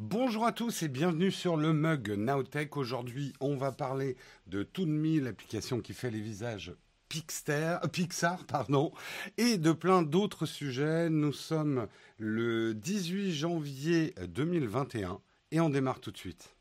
Bonjour à tous et bienvenue sur le mug Nowtech. Aujourd'hui, on va parler de Toonme, l'application qui fait les visages Pixar, euh, Pixar pardon, et de plein d'autres sujets. Nous sommes le 18 janvier 2021 et on démarre tout de suite.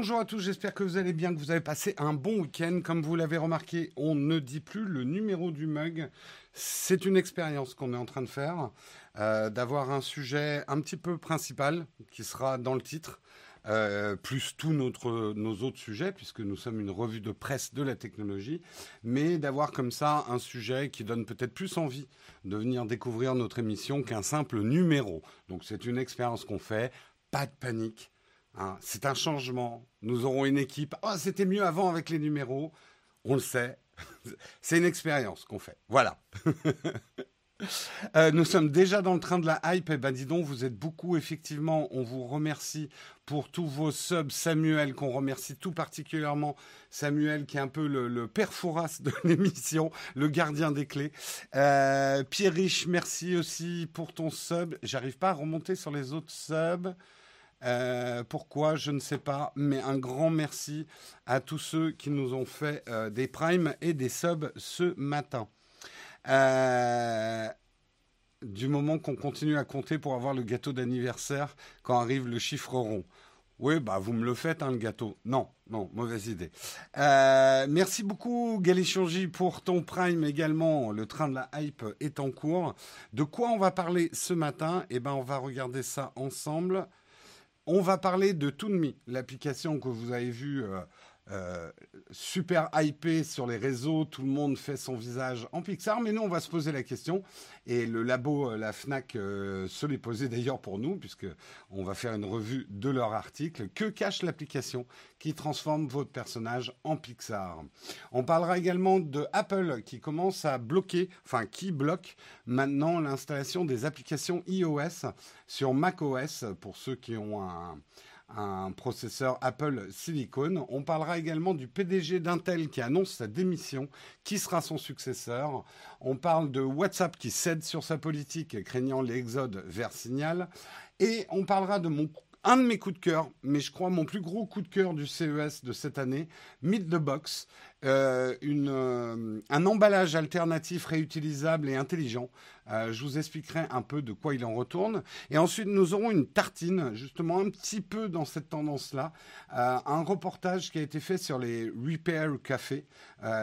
Bonjour à tous, j'espère que vous allez bien, que vous avez passé un bon week-end. Comme vous l'avez remarqué, on ne dit plus le numéro du mug. C'est une expérience qu'on est en train de faire, euh, d'avoir un sujet un petit peu principal qui sera dans le titre. Euh, plus tous nos autres sujets, puisque nous sommes une revue de presse de la technologie, mais d'avoir comme ça un sujet qui donne peut-être plus envie de venir découvrir notre émission qu'un simple numéro. Donc c'est une expérience qu'on fait, pas de panique, Hein, c'est un changement. Nous aurons une équipe. Oh, c'était mieux avant avec les numéros. On le sait. c'est une expérience qu'on fait. Voilà. Euh, nous sommes déjà dans le train de la hype. Eh ben, dis donc, vous êtes beaucoup, effectivement. On vous remercie pour tous vos subs. Samuel, qu'on remercie tout particulièrement. Samuel, qui est un peu le, le père de l'émission, le gardien des clés. Euh, Pierre Rich, merci aussi pour ton sub. J'arrive pas à remonter sur les autres subs. Euh, pourquoi Je ne sais pas, mais un grand merci à tous ceux qui nous ont fait euh, des primes et des subs ce matin. Euh, du moment qu'on continue à compter pour avoir le gâteau d'anniversaire quand arrive le chiffre rond. Oui, bah vous me le faites, hein, le gâteau. Non, non, mauvaise idée. merci beaucoup, Galichonji, pour ton prime également. Le train de la hype est en cours. De quoi on va parler ce matin? Eh ben, on va regarder ça ensemble. On va parler de Toonme, l'application que vous avez vue euh, super hypé sur les réseaux, tout le monde fait son visage en Pixar, mais nous on va se poser la question et le labo, euh, la Fnac, euh, se l'est posé d'ailleurs pour nous puisque on va faire une revue de leur article. Que cache l'application qui transforme votre personnage en Pixar? On parlera également de Apple qui commence à bloquer, enfin qui bloque maintenant l'installation des applications iOS sur macOS pour ceux qui ont un un processeur Apple Silicon. On parlera également du PDG d'Intel qui annonce sa démission. Qui sera son successeur? On parle de WhatsApp qui cède sur sa politique, craignant l'exode vers Signal. Et on parlera de mon un de mes coups de cœur, mais je crois mon plus gros coup de cœur du CES de cette année, Meet the Box, euh, euh, un emballage alternatif réutilisable et intelligent. Euh, je vous expliquerai un peu de quoi il en retourne. Et ensuite, nous aurons une tartine, justement un petit peu dans cette tendance-là, un reportage qui a été fait sur les repair cafés,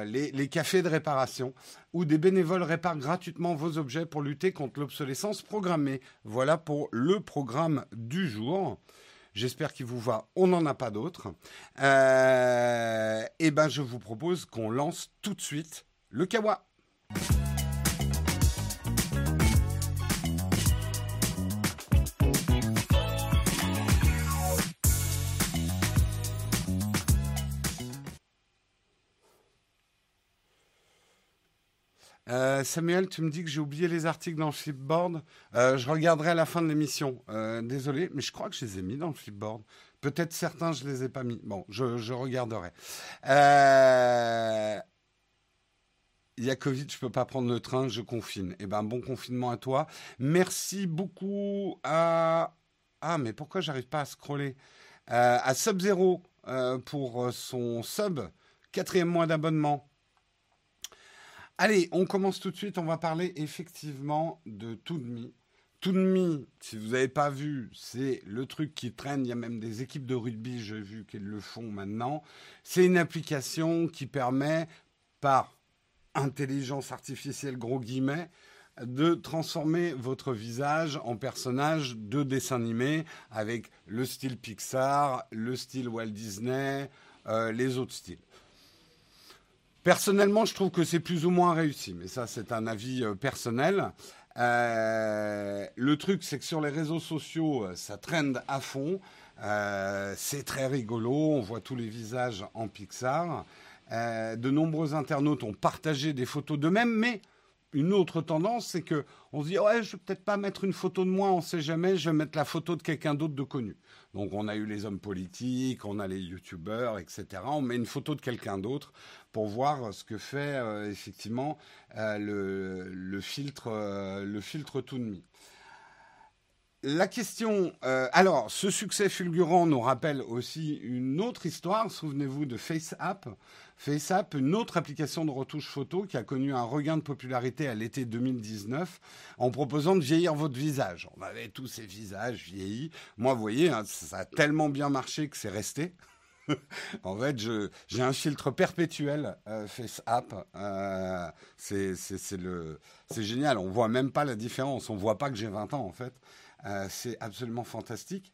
les, les cafés de réparation, où des bénévoles réparent gratuitement vos objets pour lutter contre l'obsolescence programmée. Voilà pour le programme du jour. J'espère qu'il vous va. On n'en a pas d'autres. Euh, eh ben, je vous propose qu'on lance tout de suite le Kawa. Euh, Samuel, tu me dis que j'ai oublié les articles dans le flipboard. Euh, je regarderai à la fin de l'émission. Euh, désolé, mais je crois que je les ai mis dans le flipboard. Peut-être certains, je les ai pas mis. Bon, je, regarderai. Il y a Covid, je peux pas prendre le train, je confine. Eh ben, bon confinement à toi. Merci beaucoup à... Ah, mais pourquoi j'arrive pas à scroller? À Sub-Zero pour son sub, quatrième mois d'abonnement. Allez, on commence tout de suite. On va parler effectivement de Toonme. Toonme, si vous n'avez pas vu, c'est le truc qui traîne. Il y a même des équipes de rugby, j'ai vu qu'elles le font maintenant. C'est une application qui permet, par intelligence artificielle, gros guillemets, de transformer votre visage en personnage de dessin animé avec le style Pixar, le style Walt Disney, euh, les autres styles. Personnellement, je trouve que c'est plus ou moins réussi, mais ça, c'est un avis euh, personnel. Euh, le truc, c'est que sur les réseaux sociaux, euh, ça trend à fond. c'est très rigolo. On voit tous les visages en Pixar. de nombreux internautes ont partagé des photos d'eux-mêmes, mais une autre tendance, c'est que on se dit ouais, je vais peut-être pas mettre une photo de moi, on sait jamais, je vais mettre la photo de quelqu'un d'autre de connu. Donc on a eu les hommes politiques, on a les youtubeurs, etc. On met une photo de quelqu'un d'autre pour voir ce que fait euh, effectivement euh, le, filtre, euh, le filtre me la question. Euh, alors, ce succès fulgurant nous rappelle aussi une autre histoire. Souvenez-vous de FaceApp. FaceApp, une autre application de retouche photo qui a connu un regain de popularité à l'été 2019 en proposant de vieillir votre visage. On avait tous ces visages vieillis. Moi, vous voyez, hein, ça a tellement bien marché que c'est resté. en fait, j'ai un filtre perpétuel euh, FaceApp. Euh, c'est génial. On voit même pas la différence. On voit pas que j'ai 20 ans, en fait. Euh, c'est absolument fantastique.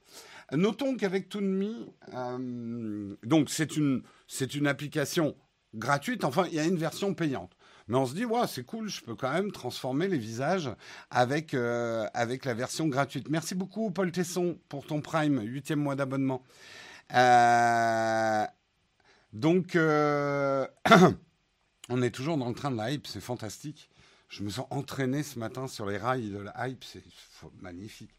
Notons qu'avec ToonMe, euh, donc c'est une, c'est une application gratuite, enfin il y a une version payante. Mais on se dit, ouais, c'est cool, je peux quand même transformer les visages avec, euh, avec la version gratuite. Merci beaucoup, Paul Tesson, pour ton Prime, huitième mois d'abonnement. donc, on est toujours dans le train de la hype, c'est fantastique. Je me sens entraîné ce matin sur les rails de la hype, c'est magnifique.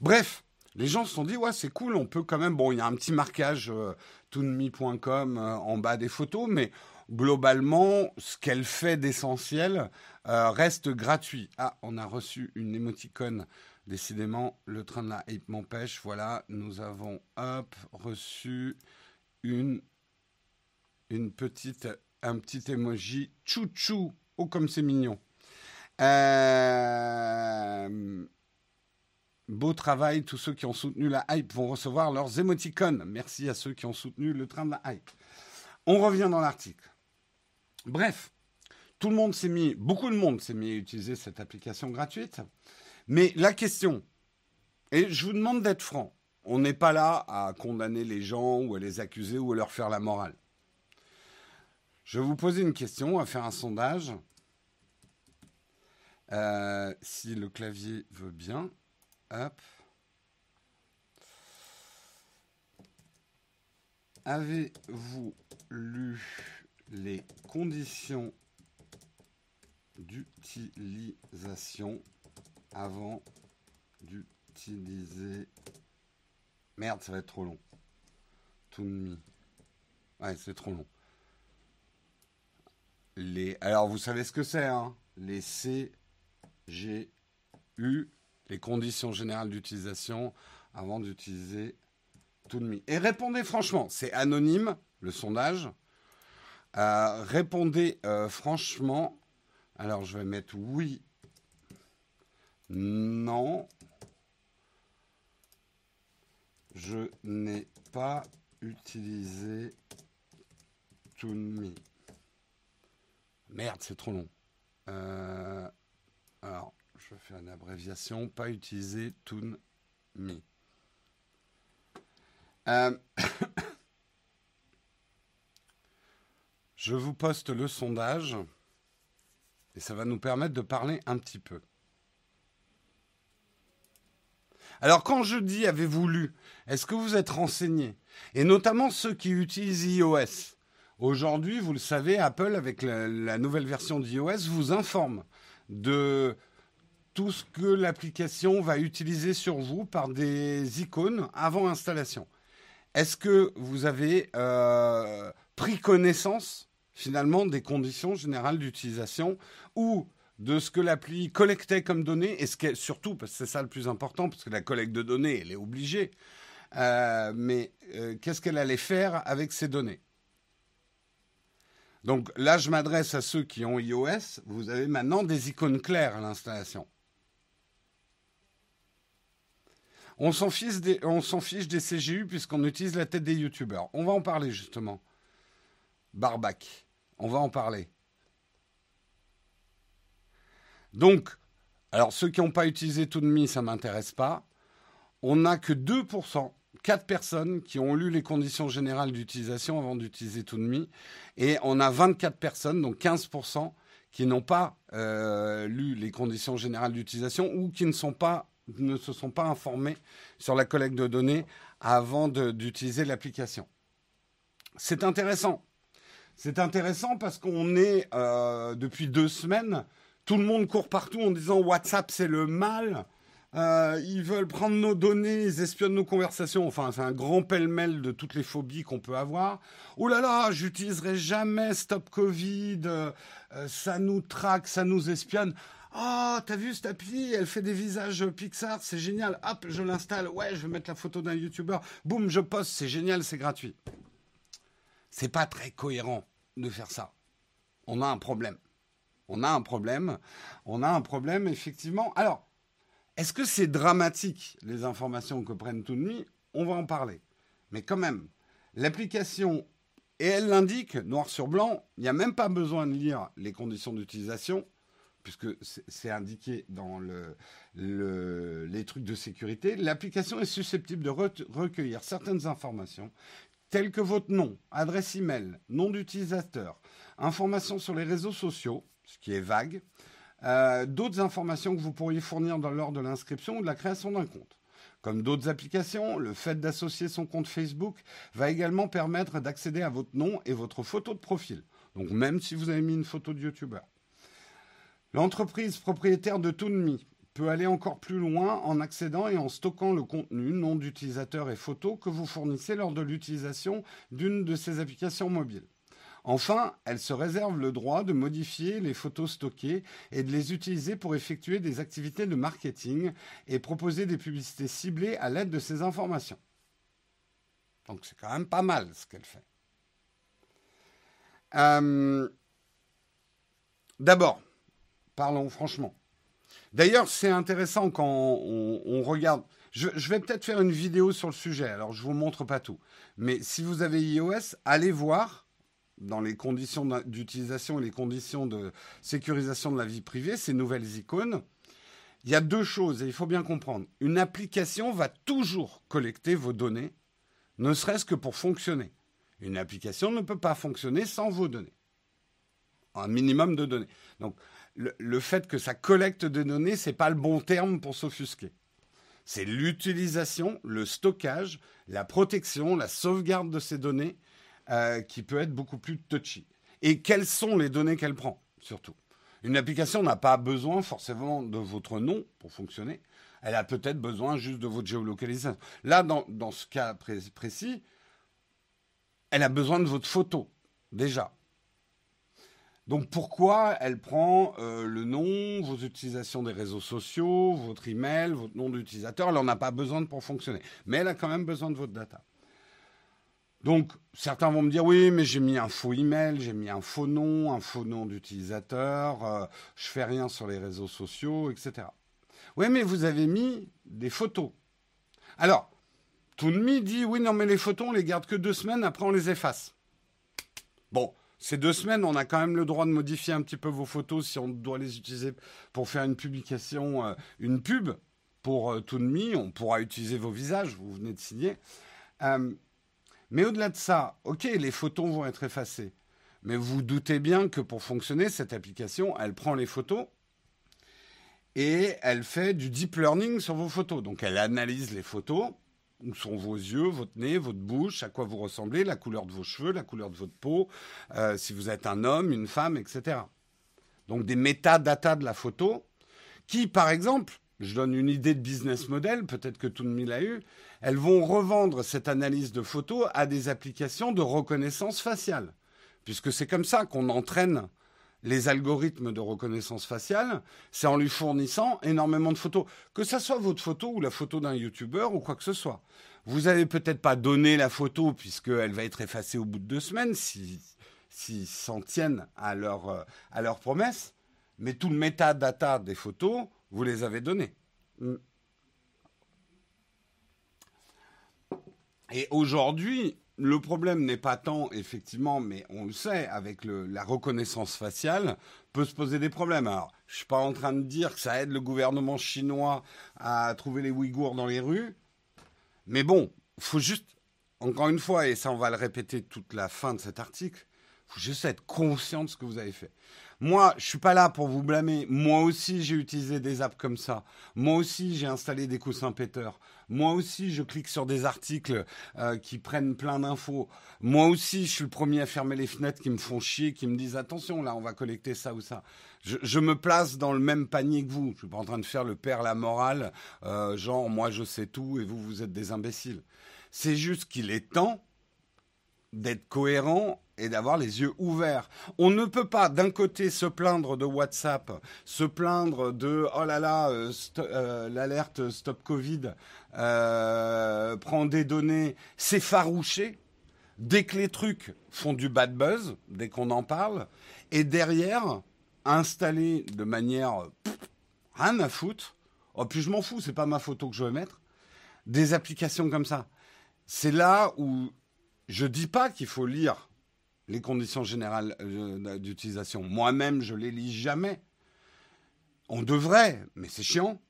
Bref, les gens se sont dit, ouais, c'est cool, on peut quand même. Bon, il y a un petit marquage euh, euh, en bas des photos, mais globalement, ce qu'elle fait d'essentiel euh, reste gratuit. Ah, on a reçu une émoticône. Décidément, le train de la hype m'empêche. Voilà, nous avons, reçu une, une petite, un petit emoji chouchou. Oh, comme c'est mignon. Euh, beau travail, tous ceux qui ont soutenu la hype vont recevoir leurs émoticônes. Merci à ceux qui ont soutenu le train de la hype. On revient dans l'article. Bref, tout le monde s'est mis, beaucoup de monde s'est mis à utiliser cette application gratuite. Mais la question, et je vous demande d'être franc, on n'est pas là à condamner les gens ou à les accuser ou à leur faire la morale. Je vais vous poser une question, à faire un sondage. Euh, si le clavier veut bien, hop. Avez-vous lu les conditions d'utilisation avant d'utiliser... Merde, ça va être trop long. me. Ouais, c'est trop long. Les... Alors, vous savez ce que c'est, hein? Les C j'ai eu les conditions générales d'utilisation avant d'utiliser ToonMe. Et répondez franchement, c'est anonyme, le sondage. Euh, répondez euh, franchement. Alors, je vais mettre oui, non. Je n'ai pas utilisé ToonMe. Merde, c'est trop long. Euh, alors, je fais une abréviation, pas utiliser ToonMe. Euh, je vous poste le sondage et ça va nous permettre de parler un petit peu. Alors quand je dis avez-vous lu, est-ce que vous êtes renseigné? Et notamment ceux qui utilisent iOS. Aujourd'hui, vous le savez, Apple, avec la nouvelle version d'iOS, vous informe de tout ce que l'application va utiliser sur vous par des icônes avant installation. Est-ce que vous avez euh, pris connaissance finalement des conditions générales d'utilisation ou de ce que l'appli collectait comme données? Et ce surtout parce que c'est ça le plus important parce que la collecte de données elle est obligée euh, mais euh, qu'est-ce qu'elle allait faire avec ces données? Donc là, je m'adresse à ceux qui ont iOS. Vous avez maintenant des icônes claires à l'installation. On s'en fiche, des, CGU puisqu'on utilise la tête des youtubeurs. On va en parler justement. Barbac. On va en parler. Donc, alors ceux qui n'ont pas utilisé ToonMe, ça ne m'intéresse pas. On n'a que 2% 4 personnes qui ont lu les conditions générales d'utilisation avant d'utiliser ToonMe. Et on a 24 personnes, donc 15%, qui n'ont pas euh, lu les conditions générales d'utilisation ou qui ne se sont pas informés sur la collecte de données avant d'utiliser l'application. C'est intéressant. C'est intéressant parce qu'on est, euh, depuis deux semaines, tout le monde court partout en disant WhatsApp c'est le mal. Euh, ils veulent prendre nos données, ils espionnent nos conversations. Enfin, c'est un grand pêle-mêle de toutes les phobies qu'on peut avoir. Oh là là, j'utiliserai jamais Stop Covid. Euh, ça nous traque, ça nous espionne. Oh, t'as vu cette appli? Elle fait des visages Pixar, c'est génial. Hop, je l'installe. Ouais, je vais mettre la photo d'un YouTuber. Boum, je poste. C'est génial, c'est gratuit. C'est pas très cohérent de faire ça. On a un problème. On a un problème. On a un problème, effectivement. Alors, est-ce que c'est dramatique, les informations que prennent nuit? On va en parler. Mais quand même, l'application, et elle l'indique noir sur blanc, il n'y a même pas besoin de lire les conditions d'utilisation, puisque c'est indiqué dans les trucs de sécurité. L'application est susceptible de recueillir certaines informations, telles que votre nom, adresse email, nom d'utilisateur, informations sur les réseaux sociaux, ce qui est vague, euh, d'autres informations que vous pourriez fournir dans de l'inscription ou de la création d'un compte. Comme d'autres applications, le fait d'associer son compte Facebook va également permettre d'accéder à votre nom et votre photo de profil. Donc même si vous avez mis une photo de YouTuber. L'entreprise propriétaire de ToonMe peut aller encore plus loin en accédant et en stockant le contenu, nom d'utilisateur et photos que vous fournissez lors de l'utilisation d'une de ces applications mobiles. Enfin, elle se réserve le droit de modifier les photos stockées et de les utiliser pour effectuer des activités de marketing et proposer des publicités ciblées à l'aide de ces informations. Donc c'est quand même pas mal ce qu'elle fait. Euh, d'abord, parlons franchement. D'ailleurs, c'est intéressant quand on, regarde. Je, je vais peut-être faire une vidéo sur le sujet, alors je ne vous montre pas tout. Mais si vous avez iOS, allez voir dans les conditions d'utilisation et les conditions de sécurisation de la vie privée, ces nouvelles icônes, il y a deux choses et il faut bien comprendre. Une application va toujours collecter vos données, ne serait-ce que pour fonctionner. Une application ne peut pas fonctionner sans vos données. Un minimum de données. Donc, le, fait que ça collecte des données, ce n'est pas le bon terme pour s'offusquer. C'est l'utilisation, le stockage, la protection, la sauvegarde de ces données euh, qui peut être beaucoup plus touchy. Et quelles sont les données qu'elle prend, surtout? Une application n'a pas besoin forcément de votre nom pour fonctionner. Elle a peut-être besoin juste de votre géolocalisation. Là, dans, dans ce cas précis, elle a besoin de votre photo, déjà. Donc pourquoi elle prend euh, le nom, vos utilisations des réseaux sociaux, votre email, votre nom d'utilisateur? Elle n'en a pas besoin pour fonctionner. Mais elle a quand même besoin de votre data. Donc, certains vont me dire oui, mais j'ai mis un faux email, j'ai mis un faux nom, un faux nom d'utilisateur, euh, je fais rien sur les réseaux sociaux, etc. Oui, mais vous avez mis des photos. Alors, Toonme dit oui, non, mais les photos, on les garde que deux semaines, après on les efface. Bon, ces deux semaines, on a quand même le droit de modifier un petit peu vos photos si on doit les utiliser pour faire une publication, euh, une pub pour euh, Toonme. On pourra utiliser vos visages, vous venez de signer. Mais au-delà de ça, ok, les photos vont être effacées. Mais vous doutez bien que pour fonctionner, cette application, elle prend les photos et elle fait du deep learning sur vos photos. Donc elle analyse les photos, où sont vos yeux, votre nez, votre bouche, à quoi vous ressemblez, la couleur de vos cheveux, la couleur de votre peau, euh, si vous êtes un homme, une femme, etc. Donc des métadatas de la photo qui, par exemple, je donne une idée de business model, peut-être que tout le monde l'a eu, elles vont revendre cette analyse de photos à des applications de reconnaissance faciale. Puisque c'est comme ça qu'on entraîne les algorithmes de reconnaissance faciale, c'est en lui fournissant énormément de photos. Que ce soit votre photo ou la photo d'un YouTuber ou quoi que ce soit. Vous n'avez peut-être pas donné la photo puisqu'elle va être effacée au bout de deux semaines s'ils s'en tiennent à leur, euh, à leur promesse, mais tout le metadata des photos, vous les avez donnés. Mm. Et aujourd'hui, le problème n'est pas tant, effectivement, mais on le sait, avec la reconnaissance faciale, peut se poser des problèmes. Alors, je ne suis pas en train de dire que ça aide le gouvernement chinois à trouver les Ouïghours dans les rues, mais bon, il faut juste, encore une fois, et ça on va le répéter toute la fin de cet article, il faut juste être conscient de ce que vous avez fait. Moi, je suis pas là pour vous blâmer. Moi aussi, j'ai utilisé des apps comme ça. Moi aussi, j'ai installé des coussins péteurs. Moi aussi, je clique sur des articles euh, qui prennent plein d'infos. Moi aussi, je suis le premier à fermer les fenêtres qui me font chier, qui me disent attention, là, on va collecter ça ou ça. Je, me place dans le même panier que vous. Je suis pas en train de faire le père la morale, euh, genre moi je sais tout et vous vous êtes des imbéciles. C'est juste qu'il est temps d'être cohérent et d'avoir les yeux ouverts. On ne peut pas d'un côté se plaindre de WhatsApp, se plaindre de oh là là, euh, euh, l'alerte stop Covid euh, prend des données, s'effaroucher dès que les trucs font du bad buzz, dès qu'on en parle, et derrière installer de manière rien à foutre. Oh puis je m'en fous, c'est pas ma photo que je vais mettre. Des applications comme ça. C'est là où je dis pas qu'il faut lire les conditions générales euh, d'utilisation. Moi-même, je les lis jamais. On devrait, mais c'est chiant.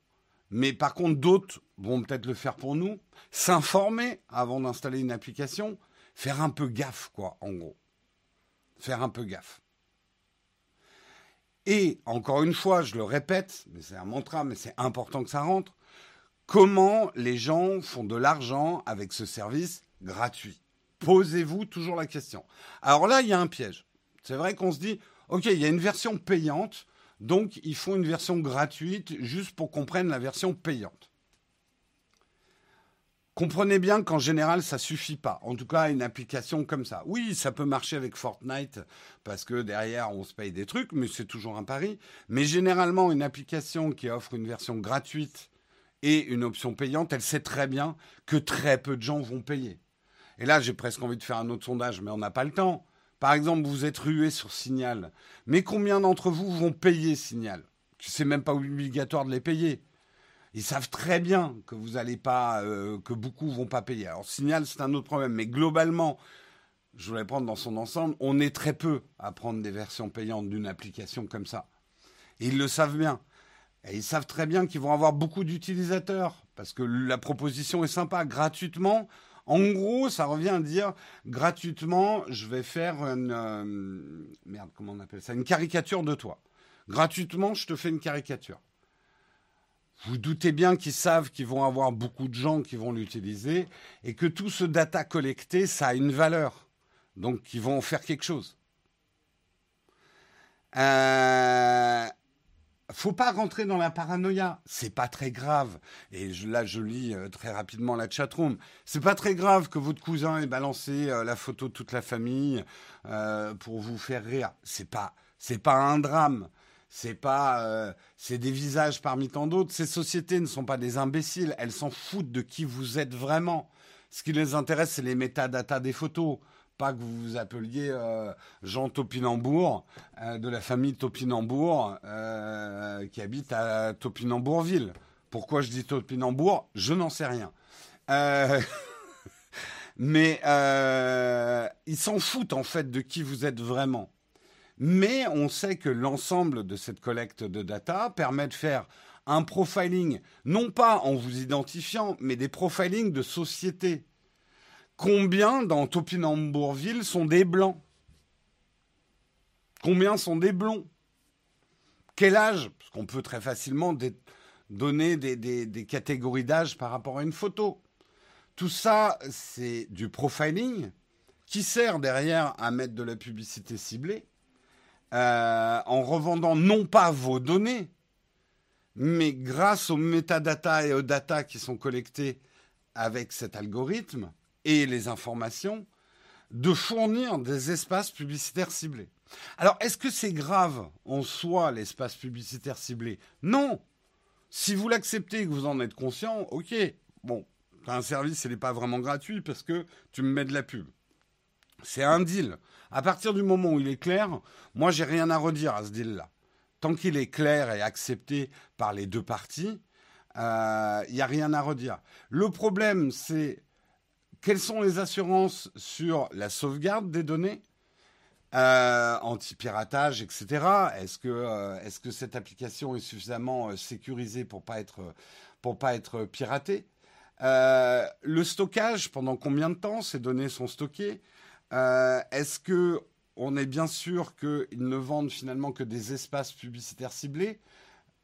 Mais par contre, d'autres vont peut-être le faire pour nous. S'informer avant d'installer une application, faire un peu gaffe, quoi, en gros. Faire un peu gaffe. Et encore une fois, je le répète, mais c'est un mantra, mais c'est important que ça rentre. Comment les gens font de l'argent avec ce service gratuit? Posez-vous toujours la question. Alors là, il y a un piège. C'est vrai qu'on se dit, OK, il y a une version payante, donc ils font une version gratuite juste pour qu'on prenne la version payante. Comprenez bien qu'en général, ça suffit pas. En tout cas, une application comme ça. Oui, ça peut marcher avec Fortnite parce que derrière, on se paye des trucs, mais c'est toujours un pari. Mais généralement, une application qui offre une version gratuite et une option payante, elle sait très bien que très peu de gens vont payer. Et là, j'ai presque envie de faire un autre sondage, mais on n'a pas le temps. Par exemple, vous êtes rué sur Signal. Mais combien d'entre vous vont payer Signal? C'est même pas obligatoire de les payer. Ils savent très bien que vous allez pas, euh, que beaucoup vont pas payer. Alors Signal, c'est un autre problème, mais globalement, je voulais prendre dans son ensemble, on est très peu à prendre des versions payantes d'une application comme ça. Et ils le savent bien. Et ils savent très bien qu'ils vont avoir beaucoup d'utilisateurs parce que la proposition est sympa, gratuitement. En gros, ça revient à dire gratuitement, je vais faire une euh, comment on appelle ça, une caricature de toi. Gratuitement, je te fais une caricature. Vous doutez bien qu'ils savent qu'ils vont avoir beaucoup de gens qui vont l'utiliser et que tout ce data collecté, ça a une valeur. Donc, ils vont en faire quelque chose. Euh, faut pas rentrer dans la paranoïa. C'est pas très grave. Et là, je lis euh, très rapidement la chatroom. C'est pas très grave que votre cousin ait balancé euh, la photo de toute la famille euh, pour vous faire rire. C'est pas, c'est pas un drame. C'est pas, c'est des visages parmi tant d'autres. Ces sociétés ne sont pas des imbéciles. Elles s'en foutent de qui vous êtes vraiment. Ce qui les intéresse, c'est les métadatas des photos pas que vous vous appeliez euh, Jean Topinambour, euh, de la famille Topinambour, euh, qui habite à Topinambourville. Pourquoi je dis Topinambour Je n'en sais rien. mais ils s'en foutent en fait de qui vous êtes vraiment. Mais on sait que l'ensemble de cette collecte de data permet de faire un profiling, non pas en vous identifiant, mais des profilings de société. Combien dans Topinambourville sont des blancs? Combien sont des blonds? Quel âge? Parce qu'on peut très facilement donner des, catégories d'âge par rapport à une photo. Tout ça, c'est du profiling qui sert derrière à mettre de la publicité ciblée euh, en revendant non pas vos données, mais grâce aux métadatas et aux data qui sont collectés avec cet algorithme, et les informations de fournir des espaces publicitaires ciblés. Alors, est-ce que c'est grave en soi l'espace publicitaire ciblé? Non. Si vous l'acceptez et que vous en êtes conscient, ok. Bon, un service, il n'est pas vraiment gratuit parce que tu me mets de la pub. C'est un deal. À partir du moment où il est clair, moi, j'ai rien à redire à ce deal-là. Tant qu'il est clair et accepté par les deux parties, euh, il n'y a rien à redire. Le problème, c'est quelles sont les assurances sur la sauvegarde des données euh, anti-piratage, etc. Est-ce que, euh, est que cette application est suffisamment euh, sécurisée pour pas être pas être piratée? Le stockage, pendant combien de temps ces données sont stockées? Est-ce que on est bien sûr qu'ils ne vendent finalement que des espaces publicitaires ciblés?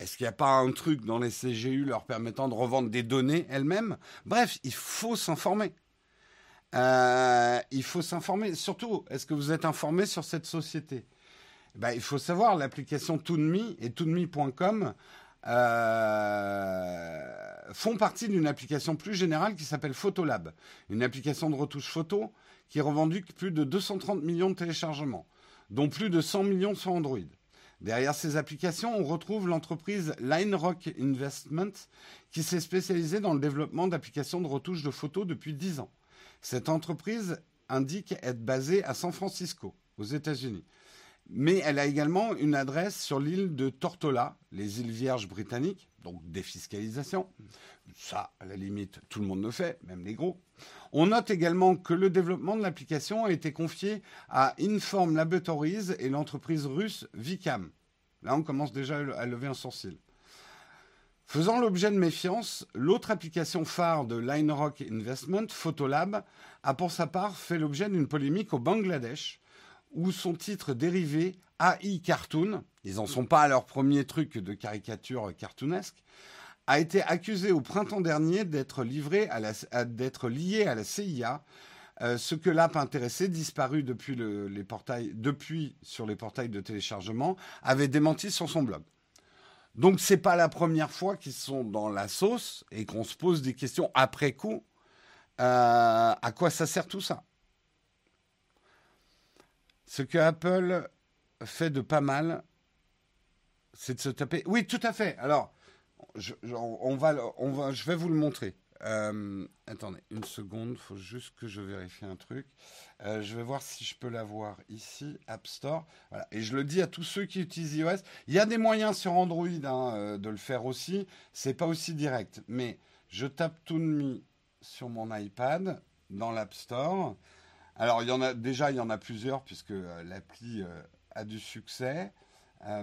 Est-ce qu'il n'y a pas un truc dans les CGU leur permettant de revendre des données elles-mêmes? Bref, il faut s'informer. Euh, il faut s'informer. Surtout, est-ce que vous êtes informé sur cette société? Ben, Il faut savoir, l'application Toonme et Toonme.com euh, font partie d'une application plus générale qui s'appelle Photolab, une application de retouche photo qui est revendue plus de 230 millions de téléchargements, dont plus de 100 millions sur Android. Derrière ces applications, on retrouve l'entreprise LineRock Investment qui s'est spécialisée dans le développement d'applications de retouche de photos depuis 10 ans. Cette entreprise indique être basée à San Francisco, aux États-Unis. Mais elle a également une adresse sur l'île de Tortola, les îles Vierges britanniques, donc défiscalisation. Ça, à la limite, tout le monde le fait, même les gros. On note également que le développement de l'application a été confié à Inform Laboratories et l'entreprise russe Vicam. Là, on commence déjà à lever un sourcil. Faisant l'objet de méfiance, l'autre application phare de LineRock Investment, Photolab, a pour sa part fait l'objet d'une polémique au Bangladesh où son titre dérivé AI Cartoon, ils n'en sont pas à leur premier truc de caricature cartoonesque, a été accusé au printemps dernier d'être livré à, d'être lié à la CIA, euh, ce que l'app intéressée, disparue depuis, les portails, depuis sur les portails de téléchargement, avait démenti sur son blog. Donc c'est pas la première fois qu'ils sont dans la sauce et qu'on se pose des questions après coup. Euh, à quoi ça sert tout ça? Ce que Apple fait de pas mal, c'est de se taper. Oui, tout à fait. Alors, on va, on va, je vais vous le montrer. Euh, attendez une seconde, faut juste que je vérifie un truc. Euh, je vais voir si je peux l'avoir ici, App Store. Et je le dis à tous ceux qui utilisent iOS. Il y a des moyens sur Android hein, euh, de le faire aussi. C'est pas aussi direct, mais je tape ToonMe sur mon iPad dans l'App Store. Alors, déjà, il y en a plusieurs, puisque l'appli a du succès.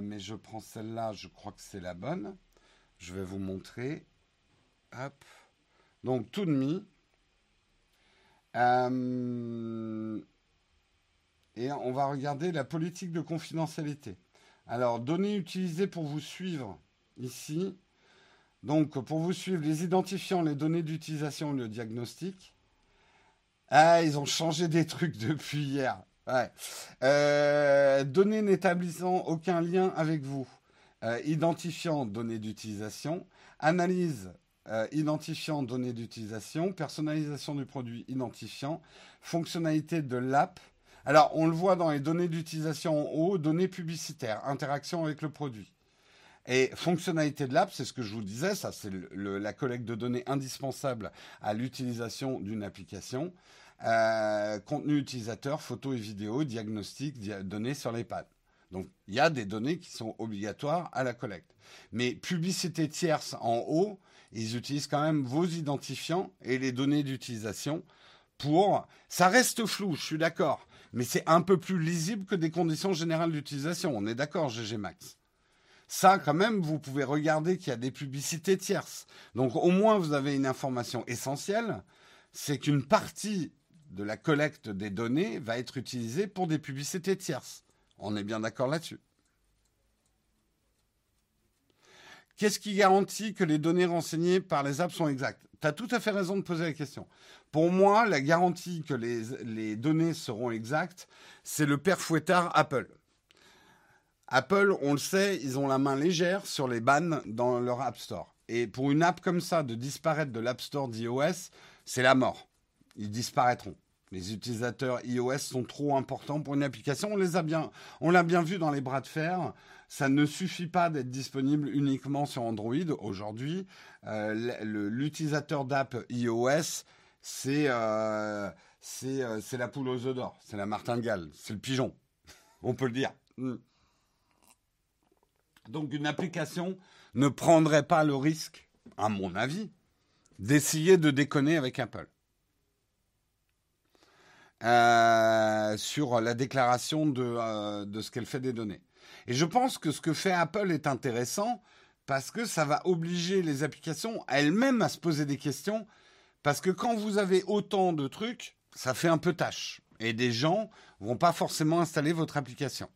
Mais je prends celle-là, je crois que c'est la bonne. Je vais vous montrer. Hop. Donc, tout de mi. et on va regarder la politique de confidentialité. Alors, données utilisées pour vous suivre ici. Donc, pour vous suivre, les identifiants, les données d'utilisation, le diagnostic. Ah, ils ont changé des trucs depuis hier. Ouais. Euh, données n'établissant aucun lien avec vous. Euh, identifiant données d'utilisation. Analyse euh, identifiant données d'utilisation. Personnalisation du produit identifiant. Fonctionnalité de l'app. Alors, on le voit dans les données d'utilisation en haut, données publicitaires, interaction avec le produit. Et fonctionnalité de l'app, c'est ce que je vous disais, ça c'est la collecte de données indispensable à l'utilisation d'une application. Euh, contenu utilisateur, photos et vidéos, diagnostic, données sur les pads. Donc il y a des données qui sont obligatoires à la collecte. Mais publicité tierce en haut, ils utilisent quand même vos identifiants et les données d'utilisation pour... Ça reste flou, je suis d'accord, mais c'est un peu plus lisible que des conditions générales d'utilisation. On est d'accord, GG Max. Ça, quand même, vous pouvez regarder qu'il y a des publicités tierces. Donc au moins, vous avez une information essentielle, c'est qu'une partie de la collecte des données va être utilisée pour des publicités tierces. On est bien d'accord là-dessus. Qu'est-ce qui garantit que les données renseignées par les apps sont exactes? Tu as tout à fait raison de poser la question. Pour moi, la garantie que les, données seront exactes, c'est le père fouettard Apple. Apple, on le sait, ils ont la main légère sur les bans dans leur App Store. Et pour une app comme ça, de disparaître de l'App Store d'iOS, c'est la mort. Ils disparaîtront. Les utilisateurs iOS sont trop importants pour une application. On les a bien, l'a bien vu dans les bras de fer. Ça ne suffit pas d'être disponible uniquement sur Android aujourd'hui. Euh, l'utilisateur d'app iOS, c'est euh, euh, c'est la poule aux œufs d'or, c'est la martingale, c'est le pigeon. On peut le dire. Hmm. Donc une application ne prendrait pas le risque, à mon avis, d'essayer de déconner avec Apple. Euh, sur la déclaration de, euh, de ce qu'elle fait des données. Et je pense que ce que fait Apple est intéressant parce que ça va obliger les applications elles-mêmes à se poser des questions. Parce que quand vous avez autant de trucs, ça fait un peu tâche. Et des gens vont pas forcément installer votre application.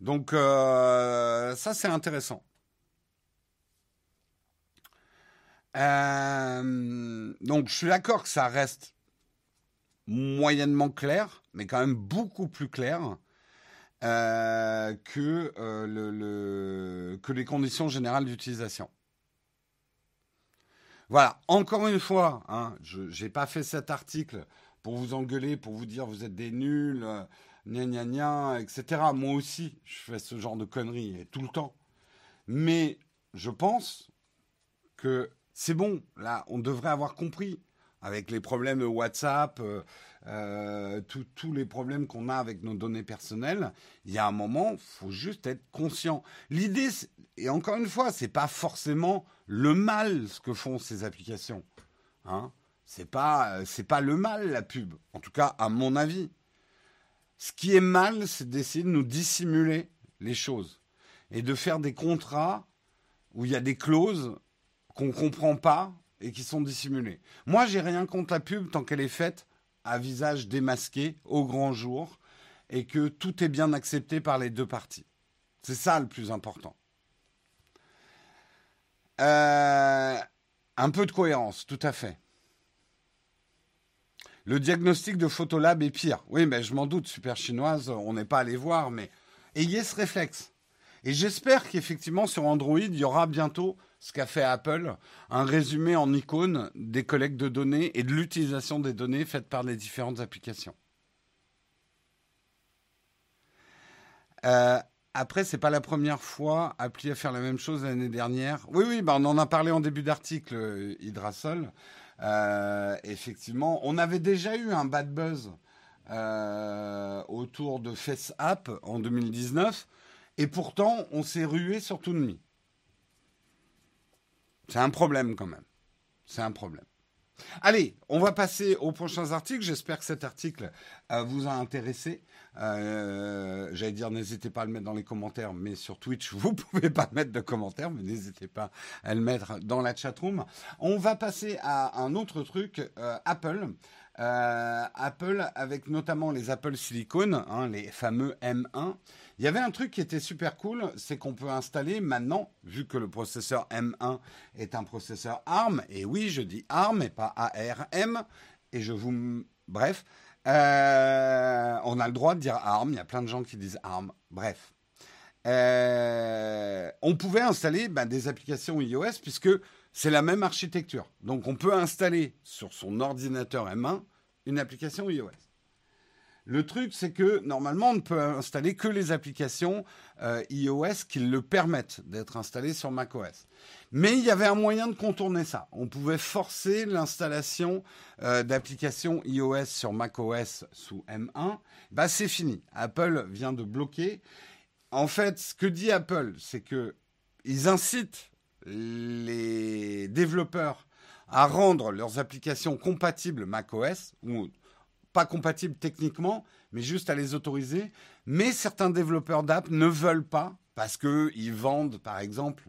Donc euh, ça c'est intéressant. Donc je suis d'accord que ça reste moyennement clair, mais quand même beaucoup plus clair euh, que, le, que les conditions générales d'utilisation. Voilà, encore une fois, hein, je n'ai pas fait cet article pour vous engueuler, pour vous dire vous êtes des nuls, gna gna gna, etc. Moi aussi, je fais ce genre de conneries tout le temps. Mais je pense que c'est bon, là, on devrait avoir compris avec les problèmes de WhatsApp, euh, euh, tous les problèmes qu'on a avec nos données personnelles, il y a un moment, faut juste être conscient. L'idée, et encore une fois, c'est pas forcément le mal ce que font ces applications. Hein c'est pas, c'est pas le mal la pub. En tout cas, à mon avis. Ce qui est mal, c'est d'essayer de nous dissimuler les choses et de faire des contrats où il y a des clauses qu'on comprend pas et qui sont dissimulées. Moi, j'ai rien contre la pub tant qu'elle est faite à visage démasqué au grand jour et que tout est bien accepté par les deux parties. C'est ça le plus important. Euh, un peu de cohérence, tout à fait. Le diagnostic de Photolab est pire. Oui, mais je m'en doute, super chinoise, on n'est pas allé voir, mais ayez ce réflexe. Et j'espère qu'effectivement sur Android, il y aura bientôt ce qu'a fait Apple, un résumé en icône des collectes de données et de l'utilisation des données faites par les différentes applications. Euh, après, c'est pas la première fois Appli à faire la même chose l'année dernière. Oui, oui, bah on en a parlé en début d'article, euh, Hydrasol. Euh, effectivement, on avait déjà eu un bad buzz euh, autour de FaceApp en 2019, et pourtant, on s'est rué sur ToonMe. C'est un problème quand même. C'est un problème. Allez, on va passer aux prochains articles. J'espère que cet article euh, vous a intéressé. Euh, j'allais dire, n'hésitez pas à le mettre dans les commentaires, mais sur Twitch, vous pouvez pas mettre de commentaires, mais n'hésitez pas à le mettre dans la chatroom. On va passer à un autre truc, euh, Apple. Apple, avec notamment les Apple Silicon, hein, les fameux M1. Il y avait un truc qui était super cool, c'est qu'on peut installer maintenant, vu que le processeur M1 est un processeur ARM, et oui, je dis ARM et pas ARM, et je vous... Bref, euh, on a le droit de dire ARM, il y a plein de gens qui disent ARM, bref. Euh, on pouvait installer ben, des applications iOS puisque c'est la même architecture. Donc on peut installer sur son ordinateur M1 une application iOS. Le truc, c'est que normalement, on ne peut installer que les applications euh, iOS qui le permettent d'être installées sur macOS. Mais il y avait un moyen de contourner ça. On pouvait forcer l'installation euh, d'applications iOS sur macOS sous M1. Bah, c'est fini. Apple vient de bloquer. En fait, ce que dit Apple, c'est que ils incitent les développeurs à rendre leurs applications compatibles macOS ou pas compatibles techniquement, mais juste à les autoriser. Mais certains développeurs d'app ne veulent pas parce qu'ils vendent, par exemple,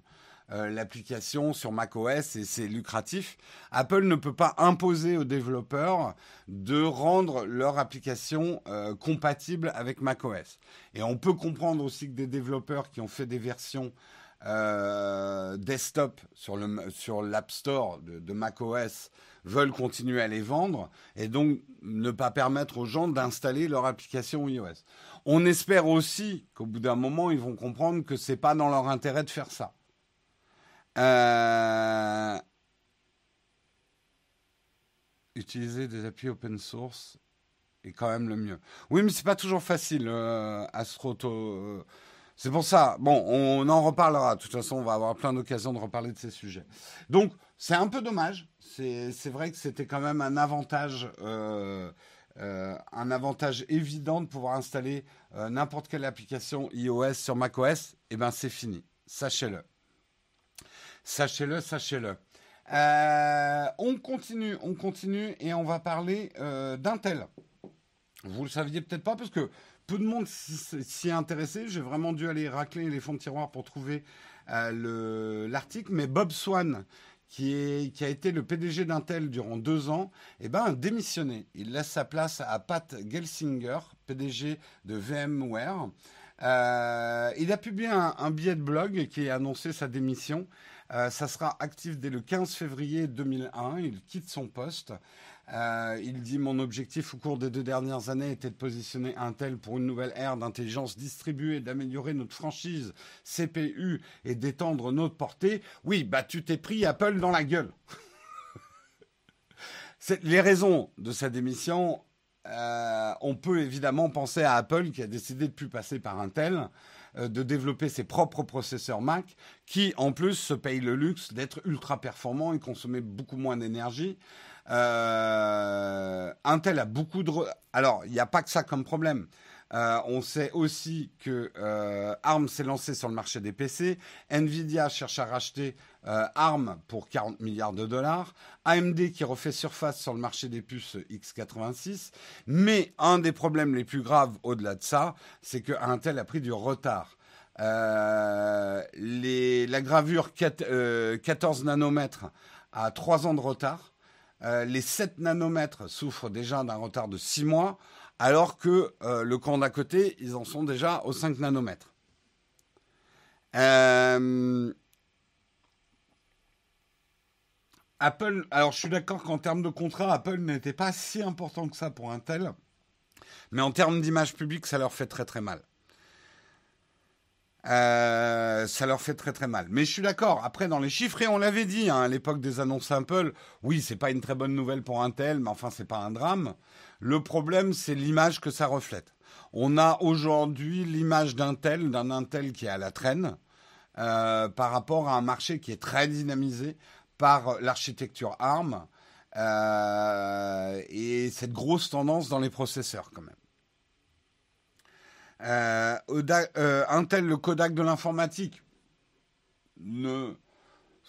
euh, l'application sur macOS et c'est lucratif. Apple ne peut pas imposer aux développeurs de rendre leur application euh, compatible avec macOS. Et on peut comprendre aussi que des développeurs qui ont fait des versions euh, desktop sur le sur l'App Store de, macOS veulent continuer à les vendre et donc ne pas permettre aux gens d'installer leur application iOS. On espère aussi qu'au bout d'un moment, ils vont comprendre que c'est pas dans leur intérêt de faire ça. Euh, utiliser des applis open source est quand même le mieux. Oui, mais c'est pas toujours facile, euh, Astroto. C'est pour ça. Bon, on en reparlera. De toute façon, on va avoir plein d'occasions de reparler de ces sujets. Donc, c'est un peu dommage. C'est vrai que c'était quand même un avantage, euh, euh, un avantage évident de pouvoir installer euh, n'importe quelle application iOS sur macOS. Eh bien, c'est fini. Sachez-le. Sachez-le, sachez-le. on continue, on continue et on va parler d'Intel. Vous le saviez peut-être pas parce que peu de monde s'y est intéressé. J'ai vraiment dû aller racler les fonds de tiroir pour trouver euh, l'article. Mais Bob Swan, qui, a été le PDG d'Intel durant deux ans, eh ben, a démissionné. Il laisse sa place à Pat Gelsinger, PDG de VMware. Euh, il a publié un, billet de blog qui a annoncé sa démission. Euh, ça sera actif dès le 15 février 2001. Il quitte son poste. Euh, il dit Mon objectif au cours des deux dernières années était de positionner Intel pour une nouvelle ère d'intelligence distribuée, d'améliorer notre franchise CPU et d'étendre notre portée. Oui, bah tu t'es pris Apple dans la gueule. les raisons de sa démission, euh, on peut évidemment penser à Apple qui a décidé de plus passer par Intel, euh, de développer ses propres processeurs Mac, qui en plus se payent le luxe d'être ultra performants et consommer beaucoup moins d'énergie. Euh, Intel a beaucoup de... Alors, il n'y a pas que ça comme problème. Euh, on sait aussi que euh, ARM s'est lancé sur le marché des PC. Nvidia cherche à racheter ARM pour 40 milliards de dollars. AMD qui refait surface sur le marché des puces x86. Mais un des problèmes les plus graves au-delà de ça, c'est que Intel a pris du retard. la gravure 14 nanomètres a 3 ans de retard. Euh, les 7 nanomètres souffrent déjà d'un retard de 6 mois, alors que euh, le camp d'à côté, ils en sont déjà aux 5 nanomètres. Euh, Apple, alors je suis d'accord qu'en termes de contrat, Apple n'était pas si important que ça pour Intel, mais en termes d'image publique, ça leur fait très très mal. Euh, ça leur fait très très mal. Mais je suis d'accord. Après, dans les chiffres, et on l'avait dit hein, à l'époque des annonces Apple, oui, c'est pas une très bonne nouvelle pour Intel, mais enfin, c'est pas un drame. Le problème, c'est l'image que ça reflète. On a aujourd'hui l'image d'Intel, d'un Intel qui est à la traîne, euh, par rapport à un marché qui est très dynamisé par l'architecture ARM euh, et cette grosse tendance dans les processeurs quand même. Euh, euh, Intel, le Kodak de l'informatique. Vous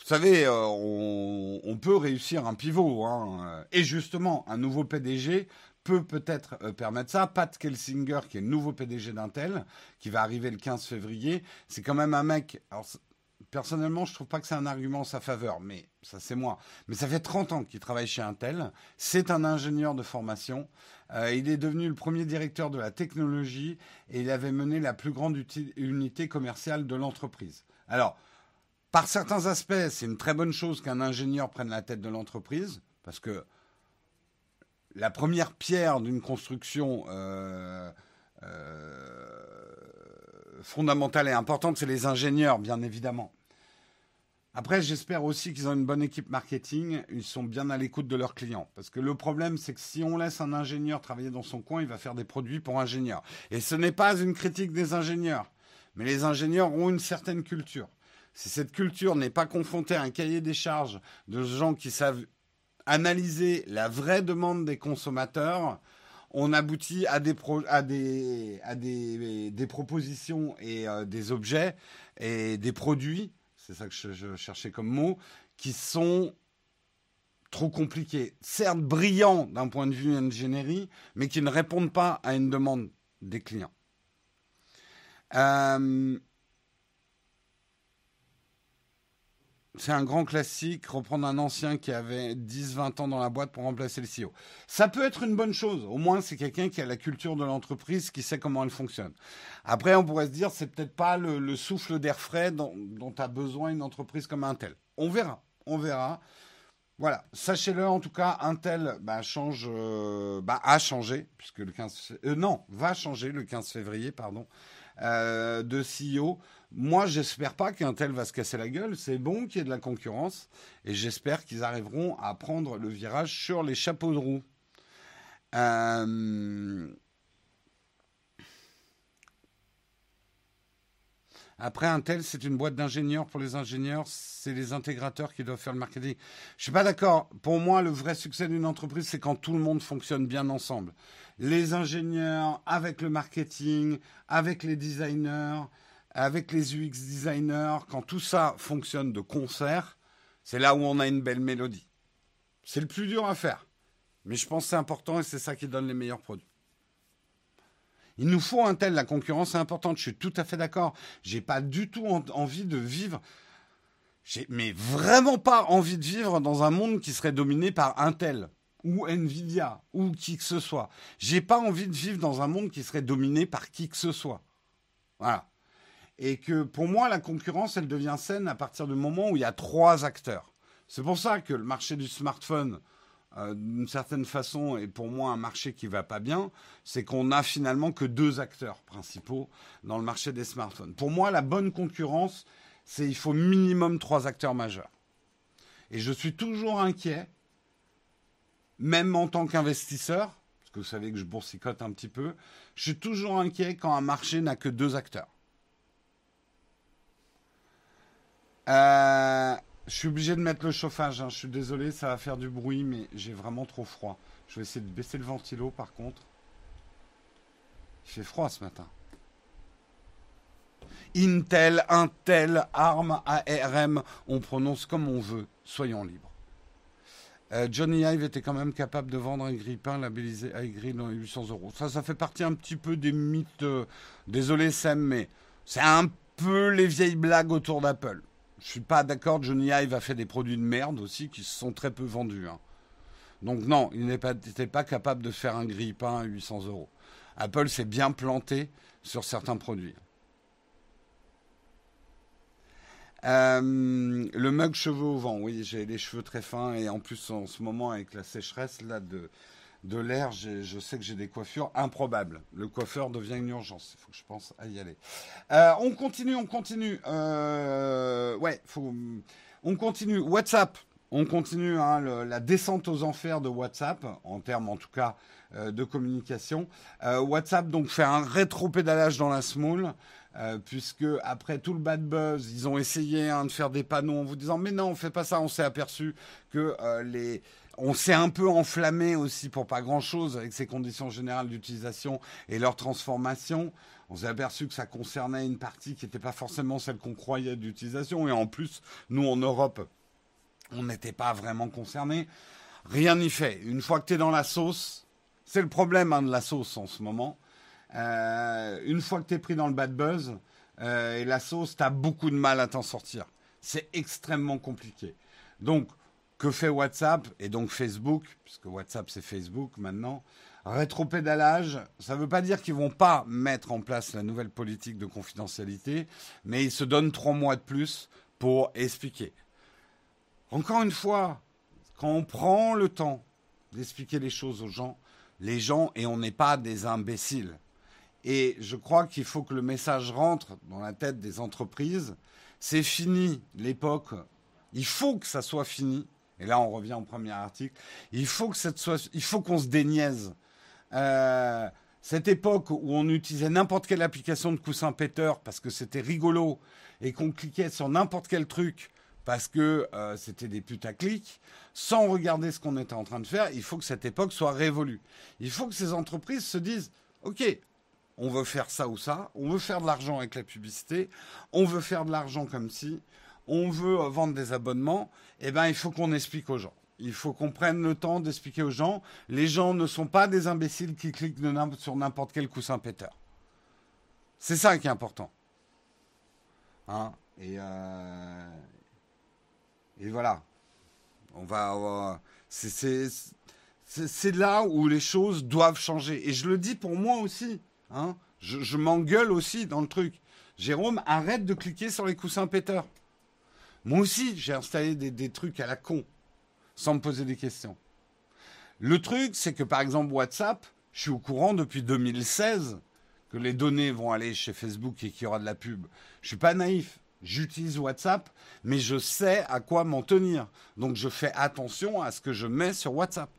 savez, euh, on, peut réussir un pivot. Hein. Et justement, un nouveau PDG peut peut-être permettre ça. Pat Kelsinger, qui est le nouveau PDG d'Intel, qui va arriver le 15 février, c'est quand même un mec personnellement, je trouve pas que c'est un argument en sa faveur, mais ça c'est moi. Mais ça fait 30 ans qu'il travaille chez Intel. C'est un ingénieur de formation. Euh, il est devenu le premier directeur de la technologie et il avait mené la plus grande unité commerciale de l'entreprise. Alors, par certains aspects, c'est une très bonne chose qu'un ingénieur prenne la tête de l'entreprise, parce que la première pierre d'une construction euh, euh, fondamentale et importante, c'est les ingénieurs, bien évidemment. Après, j'espère aussi qu'ils ont une bonne équipe marketing. Ils sont bien à l'écoute de leurs clients. Parce que le problème, c'est que si on laisse un ingénieur travailler dans son coin, il va faire des produits pour ingénieurs. Et ce n'est pas une critique des ingénieurs. Mais les ingénieurs ont une certaine culture. Si cette culture n'est pas confrontée à un cahier des charges de gens qui savent analyser la vraie demande des consommateurs, on aboutit à des, à des, à des, des propositions et euh, des objets et des produits c'est ça que je, cherchais comme mot, qui sont trop compliqués. Certes brillants d'un point de vue ingénierie, mais qui ne répondent pas à une demande des clients. Euh, c'est un grand classique, reprendre un ancien qui avait 10-20 ans dans la boîte pour remplacer le CEO. Ça peut être une bonne chose. Au moins, c'est quelqu'un qui a la culture de l'entreprise, qui sait comment elle fonctionne. Après, on pourrait se dire, c'est peut-être pas le, souffle d'air frais dont, a besoin une entreprise comme Intel. On verra. On verra. Voilà, sachez-le en tout cas, Intel bah, change, euh, bah, a changé, puisque le 15, euh, non, va changer le 15 février, pardon, euh, de CEO. Moi, j'espère pas qu'un tel va se casser la gueule. C'est bon qu'il y ait de la concurrence. Et j'espère qu'ils arriveront à prendre le virage sur les chapeaux de roue. Euh, après, Intel, c'est une boîte d'ingénieurs. Pour les ingénieurs, c'est les intégrateurs qui doivent faire le marketing. Je suis pas d'accord. Pour moi, le vrai succès d'une entreprise, c'est quand tout le monde fonctionne bien ensemble. Les ingénieurs, avec le marketing, avec les designers, avec les UX designers, quand tout ça fonctionne de concert, c'est là où on a une belle mélodie. C'est le plus dur à faire. Mais je pense que c'est important et c'est ça qui donne les meilleurs produits. Il nous faut un tel, la concurrence est importante, je suis tout à fait d'accord. J'ai pas du tout envie de vivre. mais vraiment pas envie de vivre dans un monde qui serait dominé par Intel ou Nvidia ou qui que ce soit. J'ai pas envie de vivre dans un monde qui serait dominé par qui que ce soit. Voilà. Et que pour moi, la concurrence, elle devient saine à partir du moment où il y a trois acteurs. C'est pour ça que le marché du smartphone, euh, d'une certaine façon, est pour moi un marché qui va pas bien. C'est qu'on a finalement que deux acteurs principaux dans le marché des smartphones. Pour moi, la bonne concurrence, c'est il faut minimum trois acteurs majeurs. Et je suis toujours inquiet même en tant qu'investisseur, parce que vous savez que je boursicote un petit peu, je suis toujours inquiet quand un marché n'a que deux acteurs. Euh, je suis obligé de mettre le chauffage, hein. je suis désolé, ça va faire du bruit, mais j'ai vraiment trop froid. Je vais essayer de baisser le ventilo par contre. Il fait froid ce matin. Intel, Intel, ARM, ARM, on prononce comme on veut, soyons libres. Euh, Johnny Ive était quand même capable de vendre un grille-pain labellisé iGrill dans 800 euros. Ça, ça fait partie un petit peu des mythes. Euh, désolé Sam, mais c'est un peu les vieilles blagues autour d'Apple. Je suis pas d'accord. Johnny Ive a fait des produits de merde aussi qui se sont très peu vendus. Hein. Donc non, il n'était pas, capable de faire un grille-pain à 800 euros. Apple s'est bien planté sur certains produits. Euh, le mug cheveux au vent, oui, j'ai les cheveux très fins et en plus en ce moment avec la sécheresse là de, de l'air, je sais que j'ai des coiffures improbables. Le coiffeur devient une urgence, il faut que je pense à y aller. Euh, on continue, on continue. Euh, ouais, faut, on continue. WhatsApp, on continue hein, la descente aux enfers de WhatsApp, en termes en tout cas de communication. WhatsApp donc fait un rétro-pédalage dans la small. Euh, puisque après tout le bad buzz, ils ont essayé hein, de faire des panneaux en vous disant mais non, on fait pas ça. On s'est aperçu que euh, les on s'est un peu enflammé aussi pour pas grand chose avec ces conditions générales d'utilisation et leur transformation. On s'est aperçu que ça concernait une partie qui n'était pas forcément celle qu'on croyait d'utilisation. Et en plus, nous en Europe, on n'était pas vraiment concernés. Rien n'y fait. Une fois que tu es dans la sauce, c'est le problème hein, de la sauce en ce moment. Euh, une fois que tu es pris dans le bad buzz euh, et la sauce, tu as beaucoup de mal à t'en sortir. C'est extrêmement compliqué. Donc, que fait WhatsApp et donc Facebook, puisque WhatsApp c'est Facebook maintenant Rétropédalage, ça ne veut pas dire qu'ils vont pas mettre en place la nouvelle politique de confidentialité, mais ils se donnent trois mois de plus pour expliquer. Encore une fois, quand on prend le temps d'expliquer les choses aux gens, les gens, et on n'est pas des imbéciles, et je crois qu'il faut que le message rentre dans la tête des entreprises. C'est fini l'époque. Il faut que ça soit fini. Et là, on revient au premier article. Il faut qu'on se déniaise. Euh, cette époque où on utilisait n'importe quelle application de coussin péteur parce que c'était rigolo et qu'on cliquait sur n'importe quel truc parce que euh, c'était des putaclics, sans regarder ce qu'on était en train de faire, il faut que cette époque soit révolue. Il faut que ces entreprises se disent, OK, on veut faire ça ou ça, on veut faire de l'argent avec la publicité, on veut faire de l'argent comme si, on veut euh, vendre des abonnements, eh bien il faut qu'on explique aux gens. Il faut qu'on prenne le temps d'expliquer aux gens. Les gens ne sont pas des imbéciles qui cliquent sur n'importe quel coussin péteur. C'est ça qui est important. Hein? Et, euh, et voilà. On va. c'est là où les choses doivent changer. Et je le dis pour moi aussi. Hein je, m'engueule aussi dans le truc. Jérôme, arrête de cliquer sur les coussins péteurs. Moi aussi, j'ai installé des, trucs à la con, sans me poser des questions. Le truc, c'est que par exemple WhatsApp, je suis au courant depuis 2016 que les données vont aller chez Facebook et qu'il y aura de la pub. Je suis pas naïf. J'utilise WhatsApp, mais je sais à quoi m'en tenir. Donc je fais attention à ce que je mets sur WhatsApp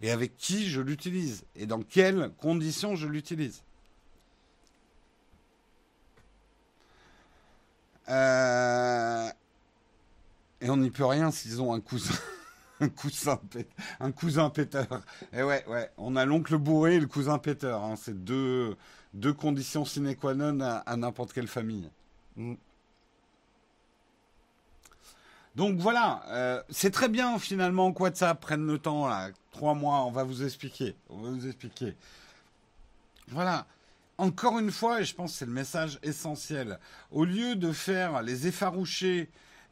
et avec qui je l'utilise et dans quelles conditions je l'utilise. Euh, et on n'y peut rien s'ils ont un cousin. un cousin, un cousin péteur. Et ouais, ouais, on a l'oncle bourré et le cousin péteur. Hein. C'est deux, deux conditions sine qua non à, n'importe quelle famille. Mm. Donc voilà, euh, c'est très bien finalement que WhatsApp prenne le temps là, trois mois, on va vous expliquer, on va vous expliquer. Voilà, encore une fois, et je pense que c'est le message essentiel, au lieu de faire les effarouchés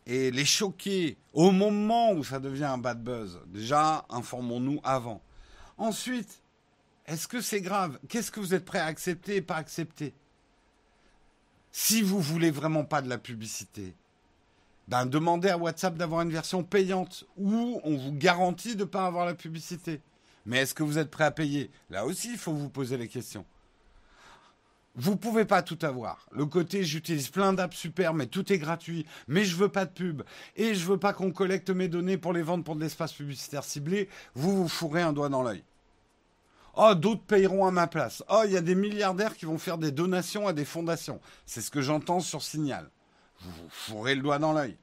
et les choquer au moment où ça devient un bad buzz, déjà, informons-nous avant. Ensuite, est-ce que c'est grave? Qu'est-ce que vous êtes prêt à accepter et pas accepter? Si vous voulez vraiment pas de la publicité, ben demandez à WhatsApp d'avoir une version payante où on vous garantit de ne pas avoir la publicité. Mais est-ce que vous êtes prêt à payer? Là aussi, il faut vous poser les questions. Vous pouvez pas tout avoir. Le côté j'utilise plein d'apps super, mais tout est gratuit, mais je veux pas de pub et je veux pas qu'on collecte mes données pour les vendre pour de l'espace publicitaire ciblé. Vous vous fourrez un doigt dans l'œil. Oh, d'autres payeront à ma place. Oh, il y a des milliardaires qui vont faire des donations à des fondations. C'est ce que j'entends sur Signal. Vous vous fourrez le doigt dans l'œil.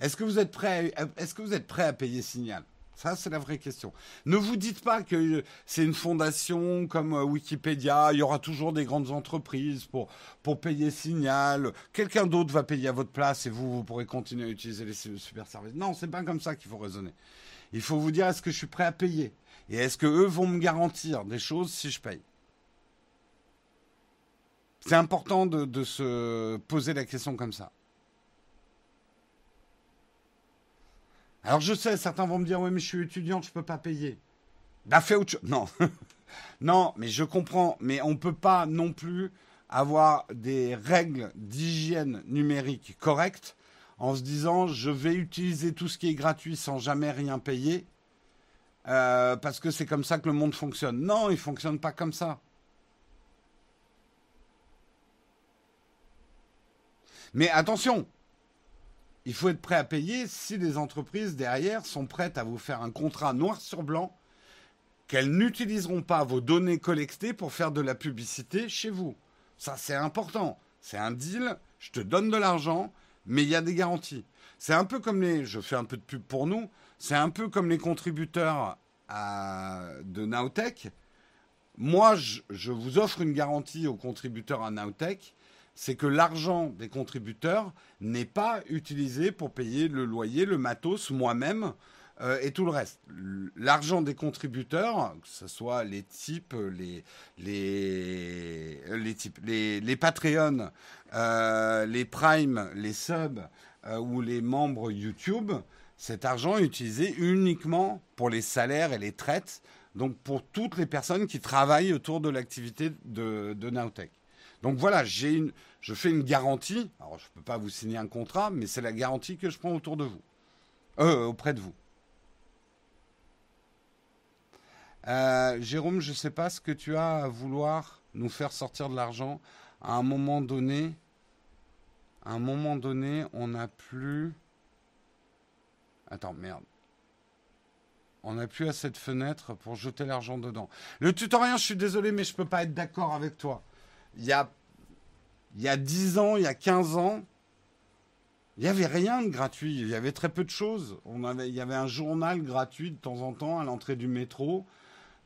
Est-ce que vous êtes prêt est-ce que vous êtes prêt à payer Signal? Ça, c'est la vraie question. Ne vous dites pas que c'est une fondation comme euh, Wikipédia, il y aura toujours des grandes entreprises pour, payer Signal, quelqu'un d'autre va payer à votre place et vous, vous pourrez continuer à utiliser les super services. Non, c'est pas comme ça qu'il faut raisonner. Il faut vous dire, est-ce que je suis prêt à payer? Et est-ce que eux vont me garantir des choses si je paye? C'est important de se poser la question comme ça. Alors je sais, certains vont me dire, oui, mais je suis étudiant, je ne peux pas payer. Bah fait autre chose. Non. non, mais je comprends. Mais on ne peut pas non plus avoir des règles d'hygiène numérique correctes en se disant, je vais utiliser tout ce qui est gratuit sans jamais rien payer. Euh, parce que c'est comme ça que le monde fonctionne. Non, il ne fonctionne pas comme ça. Mais attention, il faut être prêt à payer si les entreprises derrière sont prêtes à vous faire un contrat noir sur blanc qu'elles n'utiliseront pas vos données collectées pour faire de la publicité chez vous. Ça, c'est important. C'est un deal, je te donne de l'argent, mais il y a des garanties. C'est un peu comme les, je fais un peu de pub pour nous, c'est un peu comme les contributeurs de Nowtech. Moi, je, vous offre une garantie aux contributeurs à Nowtech c'est que l'argent des contributeurs n'est pas utilisé pour payer le loyer, le matos, moi-même euh, et tout le reste. L'argent des contributeurs, que ce soit les types, les, les, les, types, les, les Patreon, euh, les Prime, les subs euh, ou les membres YouTube, cet argent est utilisé uniquement pour les salaires et les traites, donc pour toutes les personnes qui travaillent autour de l'activité de, de Nowtech. Donc voilà, j'ai une, je fais une garantie. Alors je ne peux pas vous signer un contrat, mais c'est la garantie que je prends autour de vous, euh, auprès de vous. Euh, Jérôme, je ne sais pas ce que tu as à vouloir nous faire sortir de l'argent. À un moment donné, à un moment donné, on n'a plus. Attends, merde. On n'a plus à cette fenêtre pour jeter l'argent dedans. Le tutoriel, je suis désolé, mais je ne peux pas être d'accord avec toi. Il y a, y a 10 ans, il y a 15 ans, il n'y avait rien de gratuit. Il y avait très peu de choses. Avait, il y avait un journal gratuit de temps en temps à l'entrée du métro.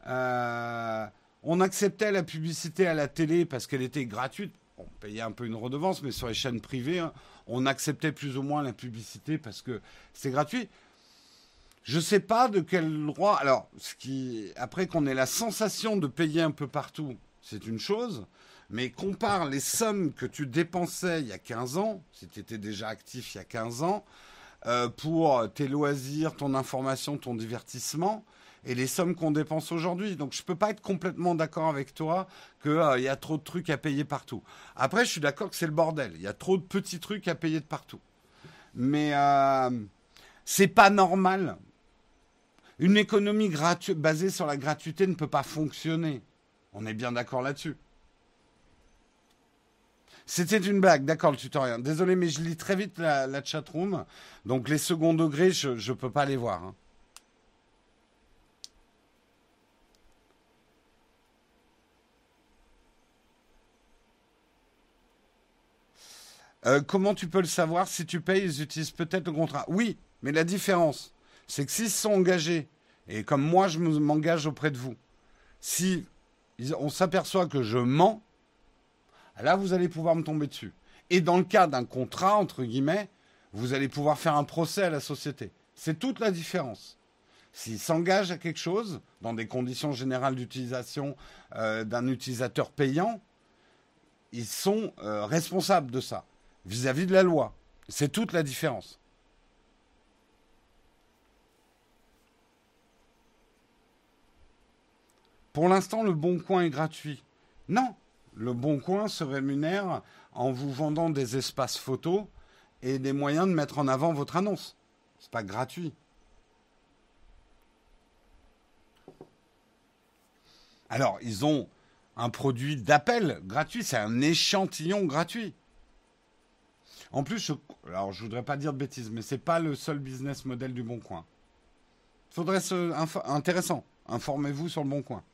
Euh, on acceptait la publicité à la télé parce qu'elle était gratuite. On payait un peu une redevance, mais sur les chaînes privées, hein, on acceptait plus ou moins la publicité parce que c'est gratuit. Je ne sais pas de quel droit. Alors, ce qui, après qu'on ait la sensation de payer un peu partout, c'est une chose mais compare les sommes que tu dépensais il y a 15 ans, si tu étais déjà actif il y a 15 ans, euh, pour tes loisirs, ton information, ton divertissement, et les sommes qu'on dépense aujourd'hui. Donc je ne peux pas être complètement d'accord avec toi qu'il euh, y a trop de trucs à payer partout. Après, je suis d'accord que c'est le bordel. Il y a trop de petits trucs à payer de partout. Mais euh, c'est pas normal. Une économie basée sur la gratuité ne peut pas fonctionner. On est bien d'accord là-dessus. C'était une blague, d'accord, le tutoriel. Désolé, mais je lis très vite la, la chatroom. Donc les seconds degrés, je ne peux pas les voir. Hein. Euh, comment tu peux le savoir Si tu payes, ils utilisent peut-être le contrat? Oui, mais la différence, c'est que s'ils sont engagés, et comme moi je m'engage auprès de vous, si on s'aperçoit que je mens, Là, vous allez pouvoir me tomber dessus. Et dans le cas d'un contrat, entre guillemets, vous allez pouvoir faire un procès à la société. C'est toute la différence. S'ils s'engagent à quelque chose, dans des conditions générales d'utilisation euh, d'un utilisateur payant, ils sont euh, responsables de ça, vis-à-vis de la loi. C'est toute la différence. Pour l'instant, le Bon Coin est gratuit. Non, le Bon Coin se rémunère en vous vendant des espaces photos et des moyens de mettre en avant votre annonce. C'est pas gratuit. Alors, ils ont un produit d'appel gratuit, c'est un échantillon gratuit. En plus, je, alors je voudrais pas dire de bêtises, mais c'est pas le seul business model du Bon Coin. Faudrait se intéressant. Informez-vous sur le Bon Coin.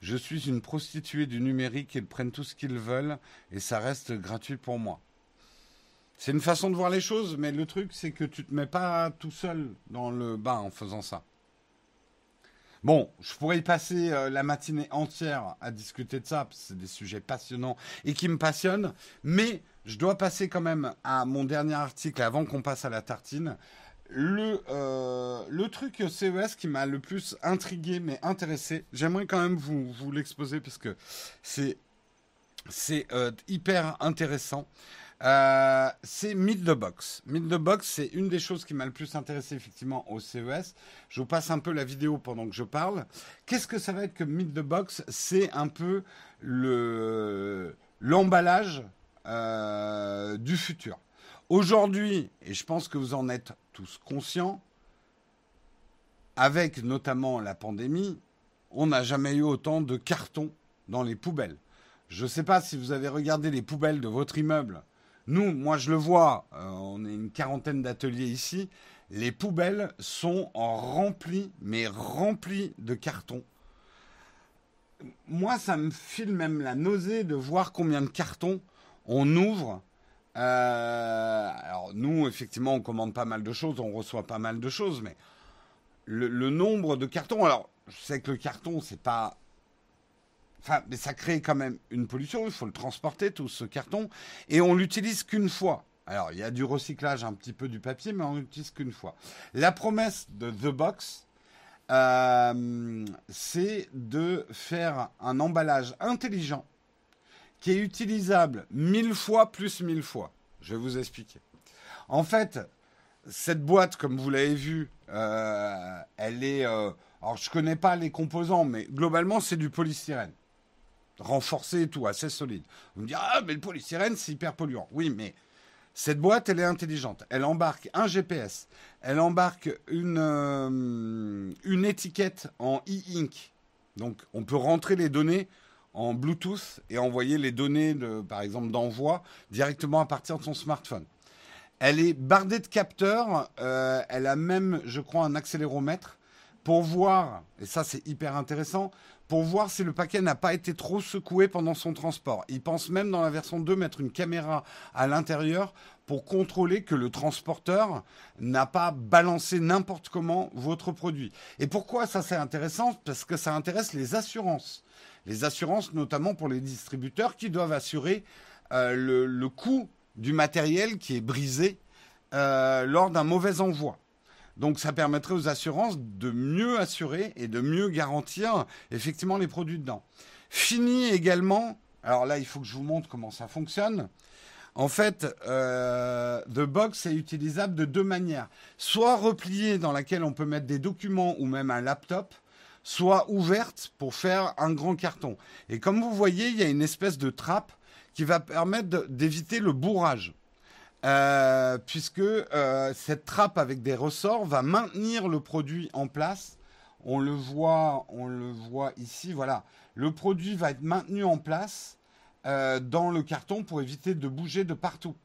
Je suis une prostituée du numérique, ils prennent tout ce qu'ils veulent et ça reste gratuit pour moi. C'est une façon de voir les choses, mais le truc, c'est que tu te mets pas tout seul dans le bain en faisant ça. Bon, je pourrais y passer euh, la matinée entière à discuter de ça, parce que c'est des sujets passionnants et qui me passionnent, mais je dois passer quand même à mon dernier article avant qu'on passe à la tartine. Le, euh, le truc CES qui m'a le plus intrigué mais intéressé, j'aimerais quand même vous, l'exposer parce que c'est c'est euh, hyper intéressant. Euh, c'est Meet the Box. Meet the Box, c'est une des choses qui m'a le plus intéressé effectivement au CES. Je vous passe un peu la vidéo pendant que je parle. Qu'est-ce que ça va être que Meet the Box? C'est un peu le l'emballage euh, du futur. Aujourd'hui, et je pense que vous en êtes tous conscients, avec notamment la pandémie, on n'a jamais eu autant de cartons dans les poubelles. Je ne sais pas si vous avez regardé les poubelles de votre immeuble nous, moi je le vois, euh, on est une quarantaine d'ateliers ici, les poubelles sont remplies, mais remplies de cartons. Moi, ça me file même la nausée de voir combien de cartons on ouvre. Euh, alors nous, effectivement, on commande pas mal de choses, on reçoit pas mal de choses, mais le, nombre de cartons. Alors, je sais que le carton, c'est pas Enfin, mais ça crée quand même une pollution. Il faut le transporter, tout ce carton. Et on l'utilise qu'une fois. Alors, il y a du recyclage, un petit peu du papier, mais on l'utilise qu'une fois. La promesse de The Box, euh, c'est de faire un emballage intelligent qui est utilisable mille fois plus mille fois. Je vais vous expliquer. En fait, cette boîte, comme vous l'avez vu, euh, elle est. Euh, alors, je connais pas les composants, mais globalement, c'est du polystyrène renforcé et tout, assez solide. Vous me direz, ah, mais le polystyrène, c'est hyper polluant. Oui, mais cette boîte, elle est intelligente. Elle embarque un GPS. Elle embarque une, euh, une étiquette en e-ink. Donc, on peut rentrer les données en Bluetooth et envoyer les données, de, par exemple, d'envoi directement à partir de son smartphone. Elle est bardée de capteurs. Euh, elle a même, je crois, un accéléromètre pour voir, et ça c'est hyper intéressant, pour voir si le paquet n'a pas été trop secoué pendant son transport. Il pense même dans la version 2 mettre une caméra à l'intérieur pour contrôler que le transporteur n'a pas balancé n'importe comment votre produit. Et pourquoi ça c'est intéressant? Parce que ça intéresse les assurances. Les assurances notamment pour les distributeurs qui doivent assurer euh, le, coût du matériel qui est brisé euh, lors d'un mauvais envoi. Donc ça permettrait aux assurances de mieux assurer et de mieux garantir effectivement les produits dedans. Fini également, alors là il faut que je vous montre comment ça fonctionne. En fait, euh, The Box est utilisable de deux manières. Soit repliée dans laquelle on peut mettre des documents ou même un laptop, soit ouverte pour faire un grand carton. Et comme vous voyez, il y a une espèce de trappe qui va permettre d'éviter le bourrage. Euh, puisque euh, cette trappe avec des ressorts va maintenir le produit en place. On le voit, ici. Voilà, le produit va être maintenu en place euh, dans le carton pour éviter de bouger de partout.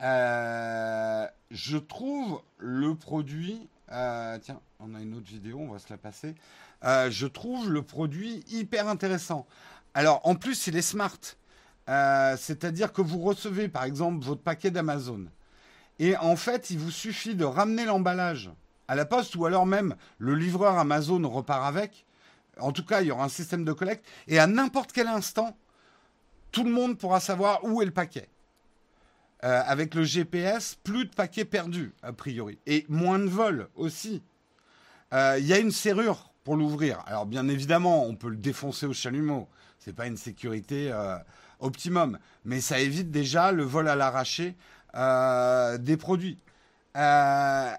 je trouve le produit. tiens, on a une autre vidéo, on va se la passer. Je trouve le produit hyper intéressant. Alors, en plus, il est smart. Euh, c'est-à-dire que vous recevez par exemple votre paquet d'Amazon. Et en fait, il vous suffit de ramener l'emballage à la poste ou alors même le livreur Amazon repart avec. En tout cas, il y aura un système de collecte. Et à n'importe quel instant, tout le monde pourra savoir où est le paquet. Euh, avec le GPS, plus de paquets perdus, a priori. Et moins de vols aussi. Euh, il y a une serrure pour l'ouvrir. Alors bien évidemment, on peut le défoncer au chalumeau. C'est pas une sécurité euh, optimum, mais ça évite déjà le vol à l'arraché euh, des produits. Euh,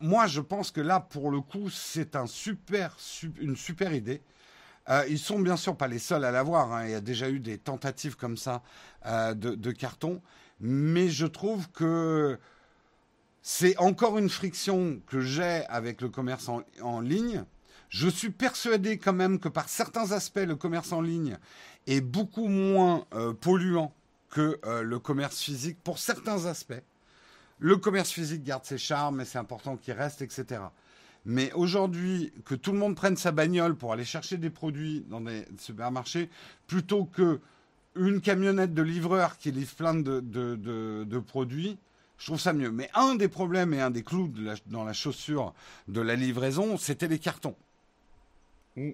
moi, je pense que là, pour le coup, c'est un super, une super idée. Euh, ils sont bien sûr pas les seuls à l'avoir. Hein. Il y a déjà eu des tentatives comme ça de, carton, mais je trouve que c'est encore une friction que j'ai avec le commerce en, ligne. Je suis persuadé quand même que par certains aspects, le commerce en ligne est beaucoup moins euh, polluant que euh, le commerce physique pour certains aspects. Le commerce physique garde ses charmes et c'est important qu'il reste, etc. Mais aujourd'hui, que tout le monde prenne sa bagnole pour aller chercher des produits dans des supermarchés, plutôt que une camionnette de livreur qui livre plein de, de produits, je trouve ça mieux. Mais un des problèmes et un des clous dans la chaussure de la livraison, c'était les cartons. Mm.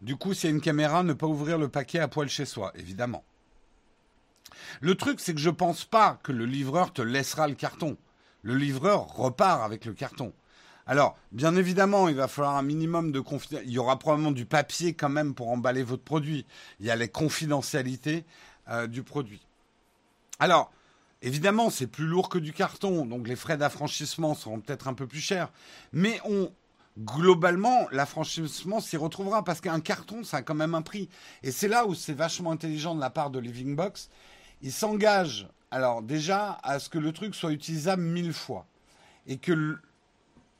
Du coup, s'il y a une caméra, ne pas ouvrir le paquet à poil chez soi, évidemment. Le truc, c'est que je ne pense pas que le livreur te laissera le carton. Le livreur repart avec le carton. Alors, bien évidemment, il va falloir un minimum de confidentialité. Il y aura probablement du papier quand même pour emballer votre produit. Il y a les confidentialités euh, du produit. Alors, évidemment, c'est plus lourd que du carton, donc les frais d'affranchissement seront peut-être un peu plus chers. Mais on, globalement, l'affranchissement s'y retrouvera parce qu'un carton, ça a quand même un prix. Et c'est là où c'est vachement intelligent de la part de Living Box. Ils s'engagent, alors déjà, à ce que le truc soit utilisable mille fois. Et que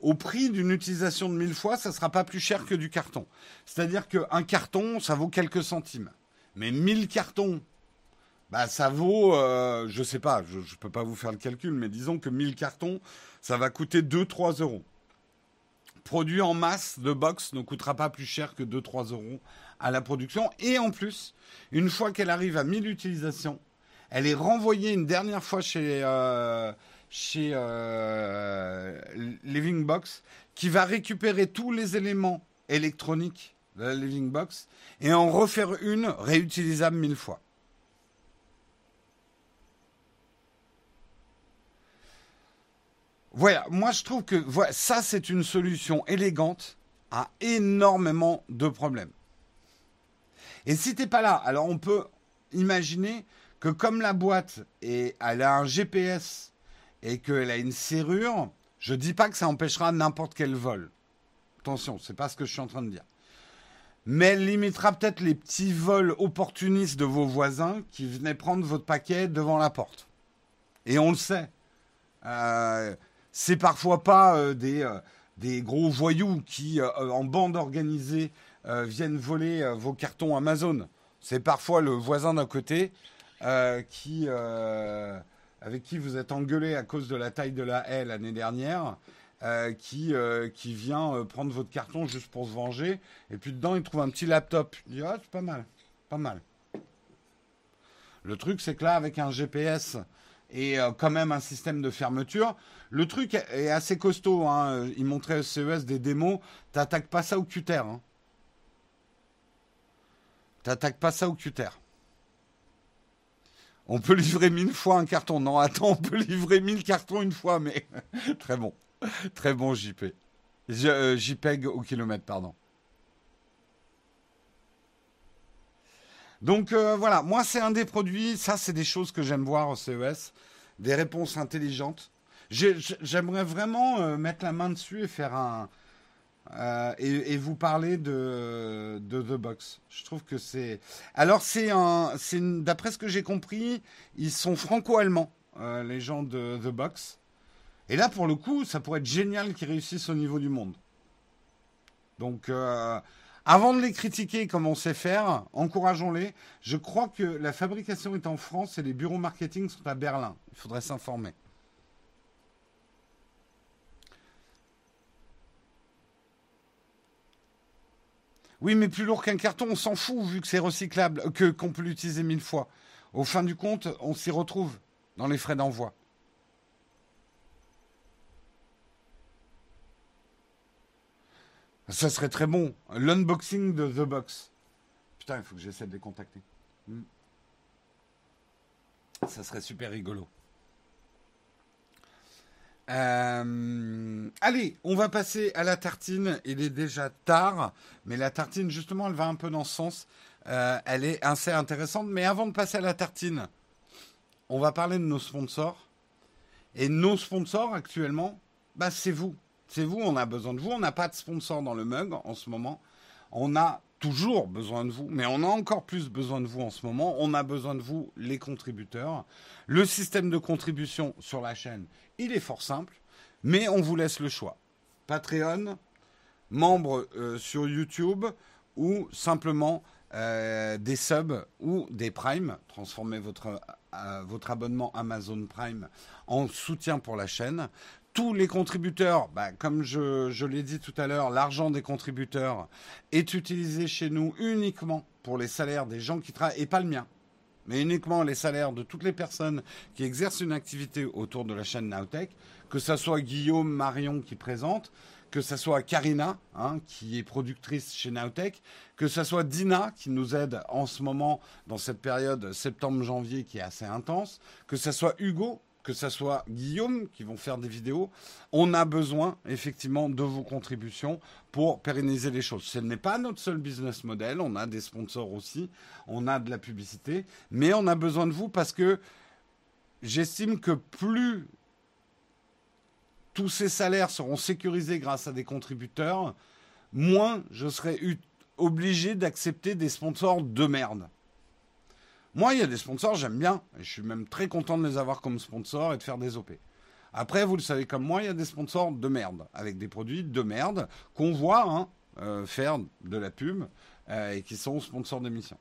au prix d'une utilisation de mille fois, ça ne sera pas plus cher que du carton. C'est-à-dire qu'un carton, ça vaut quelques centimes. Mais mille cartons bah, ça vaut, euh, je sais pas, je ne peux pas vous faire le calcul, mais disons que 1000 cartons, ça va coûter 2-3 euros. Produit en masse de box ne coûtera pas plus cher que 2-3 euros à la production. Et en plus, une fois qu'elle arrive à 1000 utilisations, elle est renvoyée une dernière fois chez, euh, euh, Living Box, qui va récupérer tous les éléments électroniques de la Living Box et en refaire une réutilisable mille fois. Voilà, moi je trouve que ça c'est une solution élégante à énormément de problèmes. Et si t'es pas là, alors on peut imaginer que comme la boîte elle a un GPS et qu'elle a une serrure, je dis pas que ça empêchera n'importe quel vol. Attention, c'est pas ce que je suis en train de dire. Mais elle limitera peut-être les petits vols opportunistes de vos voisins qui venaient prendre votre paquet devant la porte. Et on le sait. Euh, c'est parfois pas euh, des, euh, des gros voyous qui, euh, en bande organisée, viennent voler vos cartons Amazon. C'est parfois le voisin d'un côté qui, avec qui vous êtes engueulé à cause de la taille de la haie l'année dernière. qui, qui vient prendre votre carton juste pour se venger. Et puis dedans, il trouve un petit laptop. Il dit Ah, c'est pas mal. Pas mal. Le truc, c'est que là, avec un GPS et quand même un système de fermeture, le truc est assez costaud. Hein. Il montrait au CES des démos. T'attaques pas ça au cutter. Hein. T'attaques pas ça au cutter. On peut livrer mille fois un carton. Non, attends, on peut livrer mille cartons une fois, mais très bon. Très bon JP. Euh, JPEG au kilomètre, pardon. Donc euh, voilà, moi c'est un des produits, ça c'est des choses que j'aime voir au CES, des réponses intelligentes. J'aimerais vraiment euh, mettre la main dessus et faire un. Euh, et, vous parler de, The Box. Je trouve que c'est. Alors, c'est un. D'après ce que j'ai compris, ils sont franco-allemands, euh, les gens de The Box. Et là, pour le coup, ça pourrait être génial qu'ils réussissent au niveau du monde. Donc, avant de les critiquer comme on sait faire, encourageons-les. Je crois que la fabrication est en France et les bureaux marketing sont à Berlin. Il faudrait s'informer. Oui, mais plus lourd qu'un carton, on s'en fout vu que c'est recyclable, que qu'on peut l'utiliser mille fois. Au fin du compte, on s'y retrouve dans les frais d'envoi. Ça serait très bon. L'unboxing de The Box. Putain, il faut que j'essaie de les contacter. Hmm. Ça serait super rigolo. Euh, allez, on va passer à la tartine. Il est déjà tard, mais la tartine, justement, elle va un peu dans ce sens. Euh, elle est assez intéressante. Mais avant de passer à la tartine, on va parler de nos sponsors. Et nos sponsors actuellement, bah, c'est vous. C'est vous, on a besoin de vous. On n'a pas de sponsor dans le mug en ce moment. On a toujours besoin de vous, mais on a encore plus besoin de vous en ce moment. On a besoin de vous, les contributeurs. Le système de contribution sur la chaîne, il est fort simple, mais on vous laisse le choix. Patreon, membre euh, sur YouTube ou simplement euh, des subs ou des primes. Transformez euh, votre abonnement Amazon Prime en soutien pour la chaîne tous les contributeurs, bah, comme je, l'ai dit tout à l'heure, l'argent des contributeurs est utilisé chez nous uniquement pour les salaires des gens qui travaillent, et pas le mien, mais uniquement les salaires de toutes les personnes qui exercent une activité autour de la chaîne Nowtech, que ce soit Guillaume, Marion qui présente, que ce soit Karina, hein, qui est productrice chez Nowtech, que ce soit Dina, qui nous aide en ce moment dans cette période septembre-janvier qui est assez intense, que ce soit Hugo, que ce soit Guillaume qui vont faire des vidéos, on a besoin effectivement de vos contributions pour pérenniser les choses. Ce n'est pas notre seul business model, on a des sponsors aussi, on a de la publicité, mais on a besoin de vous parce que j'estime que plus tous ces salaires seront sécurisés grâce à des contributeurs, moins je serai obligé d'accepter des sponsors de merde. Moi, il y a des sponsors, j'aime bien. Et je suis même très content de les avoir comme sponsors et de faire des OP. Après, vous le savez comme moi, il y a des sponsors de merde, avec des produits de merde qu'on voit hein, euh, faire de la pub euh, et qui sont sponsors d'émissions.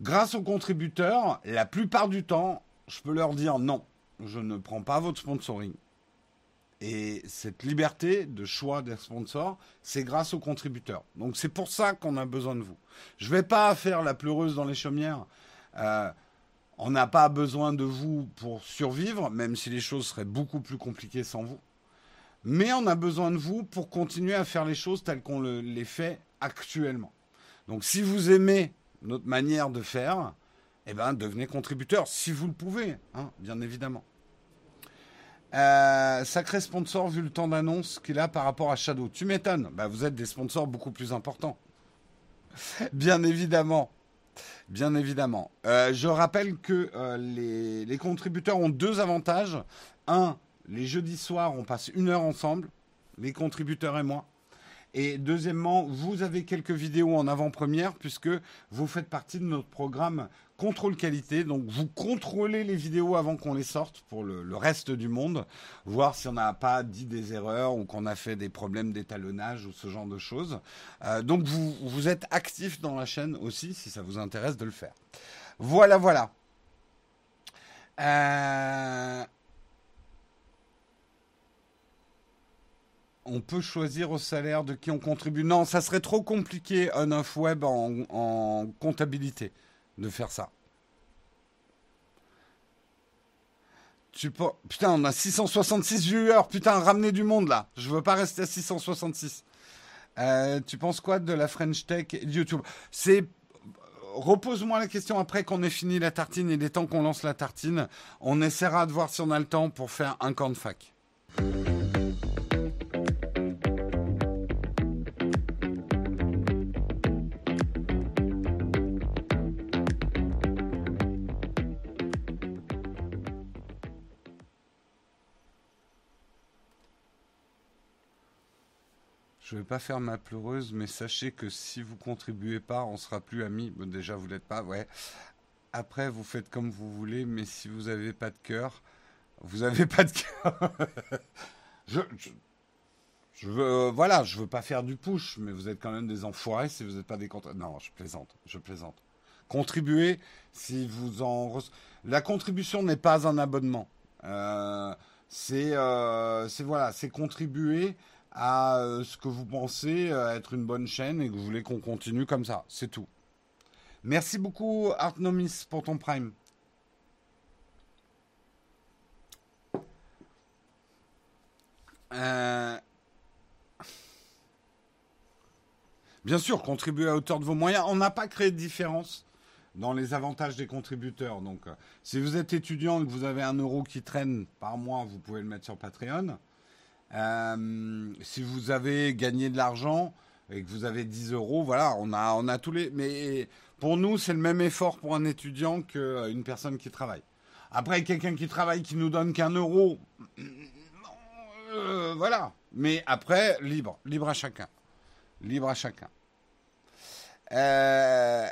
Grâce aux contributeurs, la plupart du temps, je peux leur dire non, je ne prends pas votre sponsoring. Et cette liberté de choix des sponsors, c'est grâce aux contributeurs. Donc c'est pour ça qu'on a besoin de vous. Je ne vais pas faire la pleureuse dans les chaumières euh, on n'a pas besoin de vous pour survivre, même si les choses seraient beaucoup plus compliquées sans vous. Mais on a besoin de vous pour continuer à faire les choses telles qu'on les fait actuellement. Donc si vous aimez notre manière de faire, eh ben, devenez contributeur, si vous le pouvez, hein, bien évidemment. Euh, sacré sponsor vu le temps d'annonce qu'il a par rapport à Shadow. Tu m'étonnes, bah, vous êtes des sponsors beaucoup plus importants. bien évidemment. Bien évidemment. Euh, je rappelle que euh, les, les, contributeurs ont deux avantages. Un, les jeudis soirs, on passe une heure ensemble, les contributeurs et moi. Et deuxièmement, vous avez quelques vidéos en avant-première puisque vous faites partie de notre programme contrôle qualité. Donc vous contrôlez les vidéos avant qu'on les sorte pour le, reste du monde, voir si on n'a pas dit des erreurs ou qu'on a fait des problèmes d'étalonnage ou ce genre de choses. Euh, donc vous, êtes actif dans la chaîne aussi si ça vous intéresse de le faire. Voilà, voilà. Euh, on peut choisir au salaire de qui on contribue. Non, ça serait trop compliqué on-off web en, comptabilité de faire ça. Tu Putain, on a 666 viewers. Putain, ramenez du monde là. Je veux pas rester à 666. Euh, tu penses quoi de la French Tech YouTube? C'est repose-moi la question après qu'on ait fini la tartine. Il est temps qu'on lance la tartine. On essaiera de voir si on a le temps pour faire un camp de fac. Je vais pas faire ma pleureuse, mais sachez que si vous contribuez pas, on sera plus amis. déjà, vous l'êtes pas, ouais. Après, vous faites comme vous voulez, mais si vous avez pas de cœur, vous avez pas de cœur. je, je, veux, euh, voilà, je veux pas faire du push, mais vous êtes quand même des enfoirés si vous n'êtes pas des contre. Non, je plaisante, je plaisante. Contribuez si vous en. La contribution n'est pas un abonnement. Euh, euh, c'est voilà, c'est contribuer à euh, ce que vous pensez euh, être une bonne chaîne et que vous voulez qu'on continue comme ça. C'est tout. Merci beaucoup Artnomis pour ton prime. Euh, bien sûr, contribuer à hauteur de vos moyens. On n'a pas créé de différence dans les avantages des contributeurs. Donc, si vous êtes étudiant et que vous avez un euro qui traîne par mois, vous pouvez le mettre sur Patreon. Euh, si vous avez gagné de l'argent et que vous avez 10 euros, voilà, on a, on a tous les. Mais pour nous, c'est le même effort pour un étudiant qu'une personne qui travaille. Après, quelqu'un qui travaille qui nous donne qu'un euro, euh, voilà. Mais après, libre, libre à chacun, libre à chacun. Euh,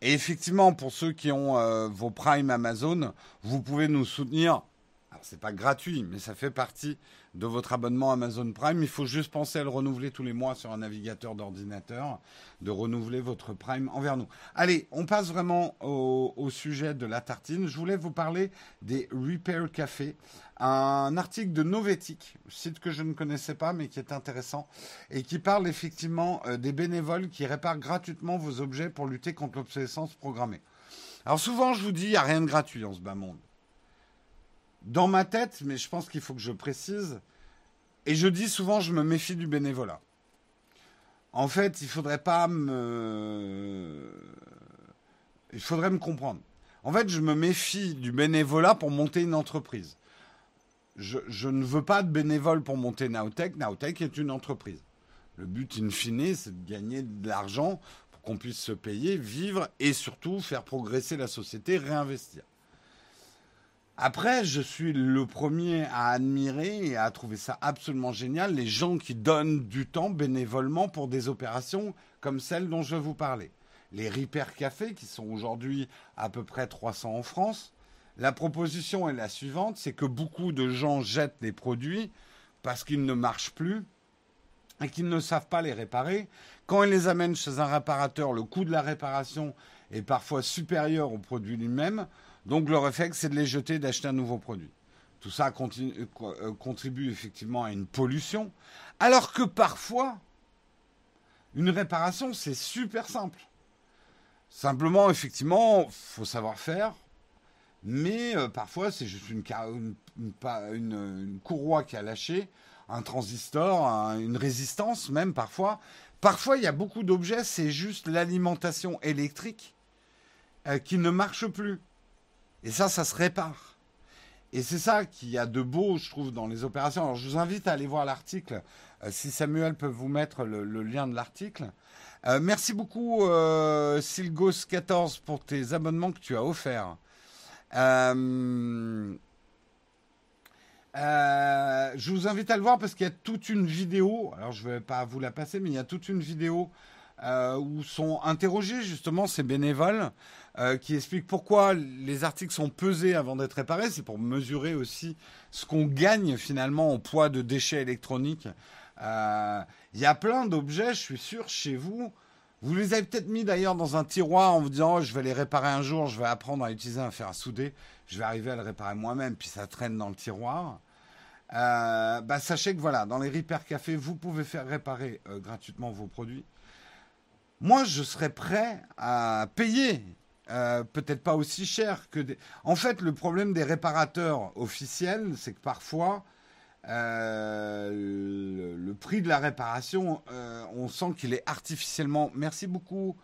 et effectivement, pour ceux qui ont vos Prime Amazon, vous pouvez nous soutenir. Alors, c'est pas gratuit, mais ça fait partie de votre abonnement Amazon Prime. Il faut juste penser à le renouveler tous les mois sur un navigateur d'ordinateur, de renouveler votre Prime envers nous. Allez, on passe vraiment au, sujet de la tartine. Je voulais vous parler des Repair Café un article de Novetic, site que je ne connaissais pas mais qui est intéressant et qui parle effectivement euh, des bénévoles qui réparent gratuitement vos objets pour lutter contre l'obsolescence programmée. Alors souvent je vous dis, il n'y a rien de gratuit en ce bas monde. Dans ma tête, mais je pense qu'il faut que je précise, et je dis souvent, je me méfie du bénévolat. En fait, il faudrait pas me... Il faudrait me comprendre. En fait, je me méfie du bénévolat pour monter une entreprise je, ne veux pas de bénévoles pour monter Naotech. Naotech est une entreprise. Le but, in fine, c'est de gagner de l'argent pour qu'on puisse se payer, vivre et surtout faire progresser la société, réinvestir. Après, je suis le premier à admirer et à trouver ça absolument génial, les gens qui donnent du temps bénévolement pour des opérations comme celles dont je vous parler. Les Repair Café, qui sont aujourd'hui à peu près 300 en France, la proposition est la suivante, c'est que beaucoup de gens jettent des produits parce qu'ils ne marchent plus et qu'ils ne savent pas les réparer. Quand ils les amènent chez un réparateur, le coût de la réparation est parfois supérieur au produit lui-même. Donc le réflexe, c'est de les jeter et d'acheter un nouveau produit. Tout ça euh, contribue effectivement à une pollution. Alors que parfois, une réparation, c'est super simple. Simplement, effectivement, faut savoir faire, mais euh, parfois c'est juste une, courroie qui a lâché, un transistor, une résistance même parfois. Parfois il y a beaucoup d'objets, c'est juste l'alimentation électrique euh, qui ne marche plus. Et ça, ça se répare. Et c'est ça qu'il y a de beau, je trouve, dans les opérations. Alors je vous invite à aller voir l'article, euh, si Samuel peut vous mettre le, lien de l'article. merci beaucoup, Silgos14, pour tes abonnements que tu as offerts. Euh, euh, je vous invite à le voir parce qu'il y a toute une vidéo. Alors, je ne vais pas vous la passer, mais il y a toute une vidéo euh, où sont interrogés justement ces bénévoles qui expliquent pourquoi les articles sont pesés avant d'être réparés. C'est pour mesurer aussi ce qu'on gagne finalement en poids de déchets électroniques. Il y a plein d'objets, je suis sûr, chez vous vous les avez peut-être mis d'ailleurs dans un tiroir en vous disant oh, je vais les réparer un jour, je vais apprendre à utiliser un fer à souder, je vais arriver à le réparer moi-même, puis ça traîne dans le tiroir. Euh, bah, sachez que voilà, dans les Repair Café, vous pouvez faire réparer euh, gratuitement vos produits. Moi, je serais prêt à payer, euh, peut-être pas aussi cher que des. En fait, le problème des réparateurs officiels, c'est que parfois, euh, le, prix de la réparation, euh, on sent qu'il est artificiellement. Merci beaucoup,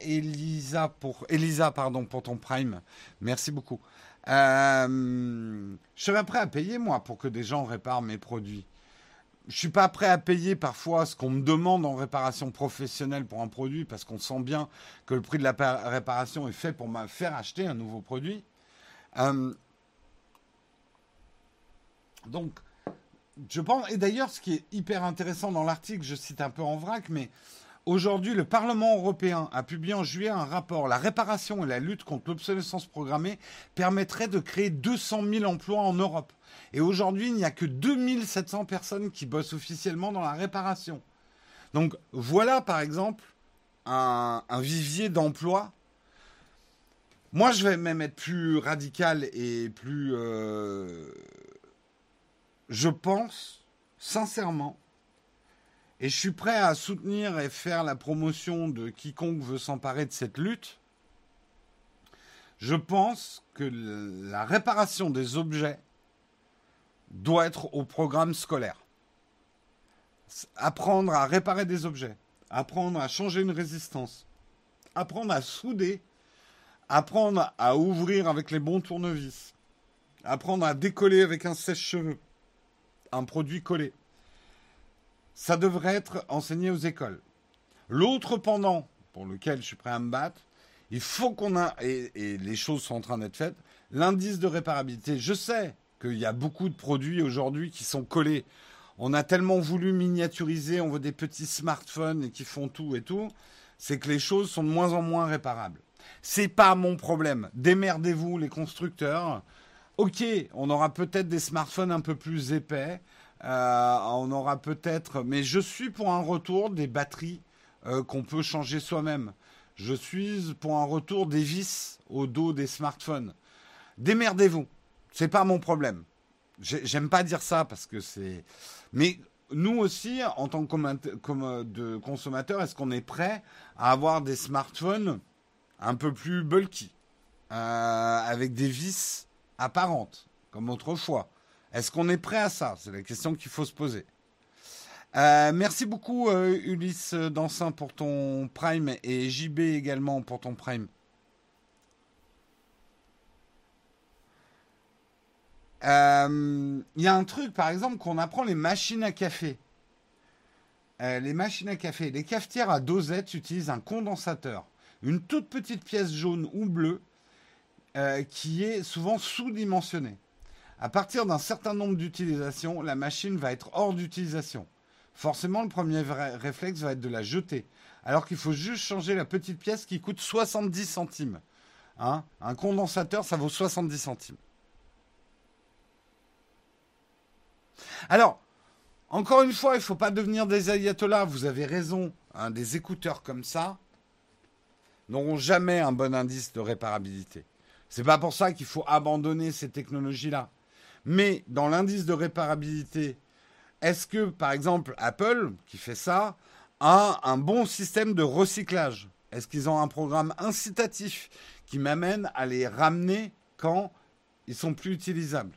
Elisa, pour, Elisa pardon, pour ton prime. Merci beaucoup. je serais prêt à payer, moi, pour que des gens réparent mes produits. Je suis pas prêt à payer parfois ce qu'on me demande en réparation professionnelle pour un produit parce qu'on sent bien que le prix de la réparation est fait pour me faire acheter un nouveau produit. donc, je pense, et d'ailleurs, ce qui est hyper intéressant dans l'article, je cite un peu en vrac, mais aujourd'hui, le Parlement européen a publié en juillet un rapport. La réparation et la lutte contre l'obsolescence programmée permettraient de créer 200 000 emplois en Europe. Et aujourd'hui, il n'y a que 2700 personnes qui bossent officiellement dans la réparation. Donc voilà, par exemple, un, vivier d'emplois. Moi, je vais même être plus radical et plus... Euh, je pense sincèrement, et je suis prêt à soutenir et faire la promotion de quiconque veut s'emparer de cette lutte, je pense que la réparation des objets doit être au programme scolaire. Apprendre à réparer des objets, apprendre à changer une résistance, apprendre à souder apprendre à ouvrir avec les bons tournevis, apprendre à décoller avec un sèche-cheveux, un produit collé. Ça devrait être enseigné aux écoles. L'autre pendant, pour lequel je suis prêt à me battre, il faut qu'on a, et, et, les choses sont en train d'être faites, l'indice de réparabilité. Je sais qu'il y a beaucoup de produits aujourd'hui qui sont collés. On a tellement voulu miniaturiser, on veut des petits smartphones qui font tout et tout, c'est que les choses sont de moins en moins réparables. C'est pas mon problème. Démerdez-vous, les constructeurs. Ok, on aura peut-être des smartphones un peu plus épais. Euh, on aura peut-être, mais je suis pour un retour des batteries euh, qu'on peut changer soi-même. Je suis pour un retour des vis au dos des smartphones. Démerdez-vous. C'est pas mon problème. J'aime pas dire ça parce que c'est. Mais nous aussi, en tant que de consommateurs, est-ce qu'on est prêt à avoir des smartphones un peu plus bulky, euh, avec des vis apparentes, comme autrefois? Est-ce qu'on est prêt à ça? C'est la question qu'il faut se poser. Euh, merci beaucoup euh, Ulysse Dansin pour ton Prime et JB également pour ton Prime. Il y a un truc, par exemple, qu'on apprend les machines à café. les machines à café, les cafetières à dosette utilisent un condensateur une toute petite pièce jaune ou bleue euh, qui est souvent sous-dimensionnée. À partir d'un certain nombre d'utilisations, la machine va être hors d'utilisation. Forcément, le premier réflexe va être de la jeter, alors qu'il faut juste changer la petite pièce qui coûte 70 centimes. Hein Un condensateur, ça vaut 70 centimes. Alors, encore une fois, il ne faut pas devenir des ayatollahs. Vous avez raison. Hein, des écouteurs comme ça, n'auront jamais un bon indice de réparabilité. C'est pas pour ça qu'il faut abandonner ces technologies-là. Mais dans l'indice de réparabilité, est-ce que, par exemple, Apple, qui fait ça, a un bon système de recyclage? Est-ce qu'ils ont un programme incitatif qui m'amène à les ramener quand ils sont plus utilisables?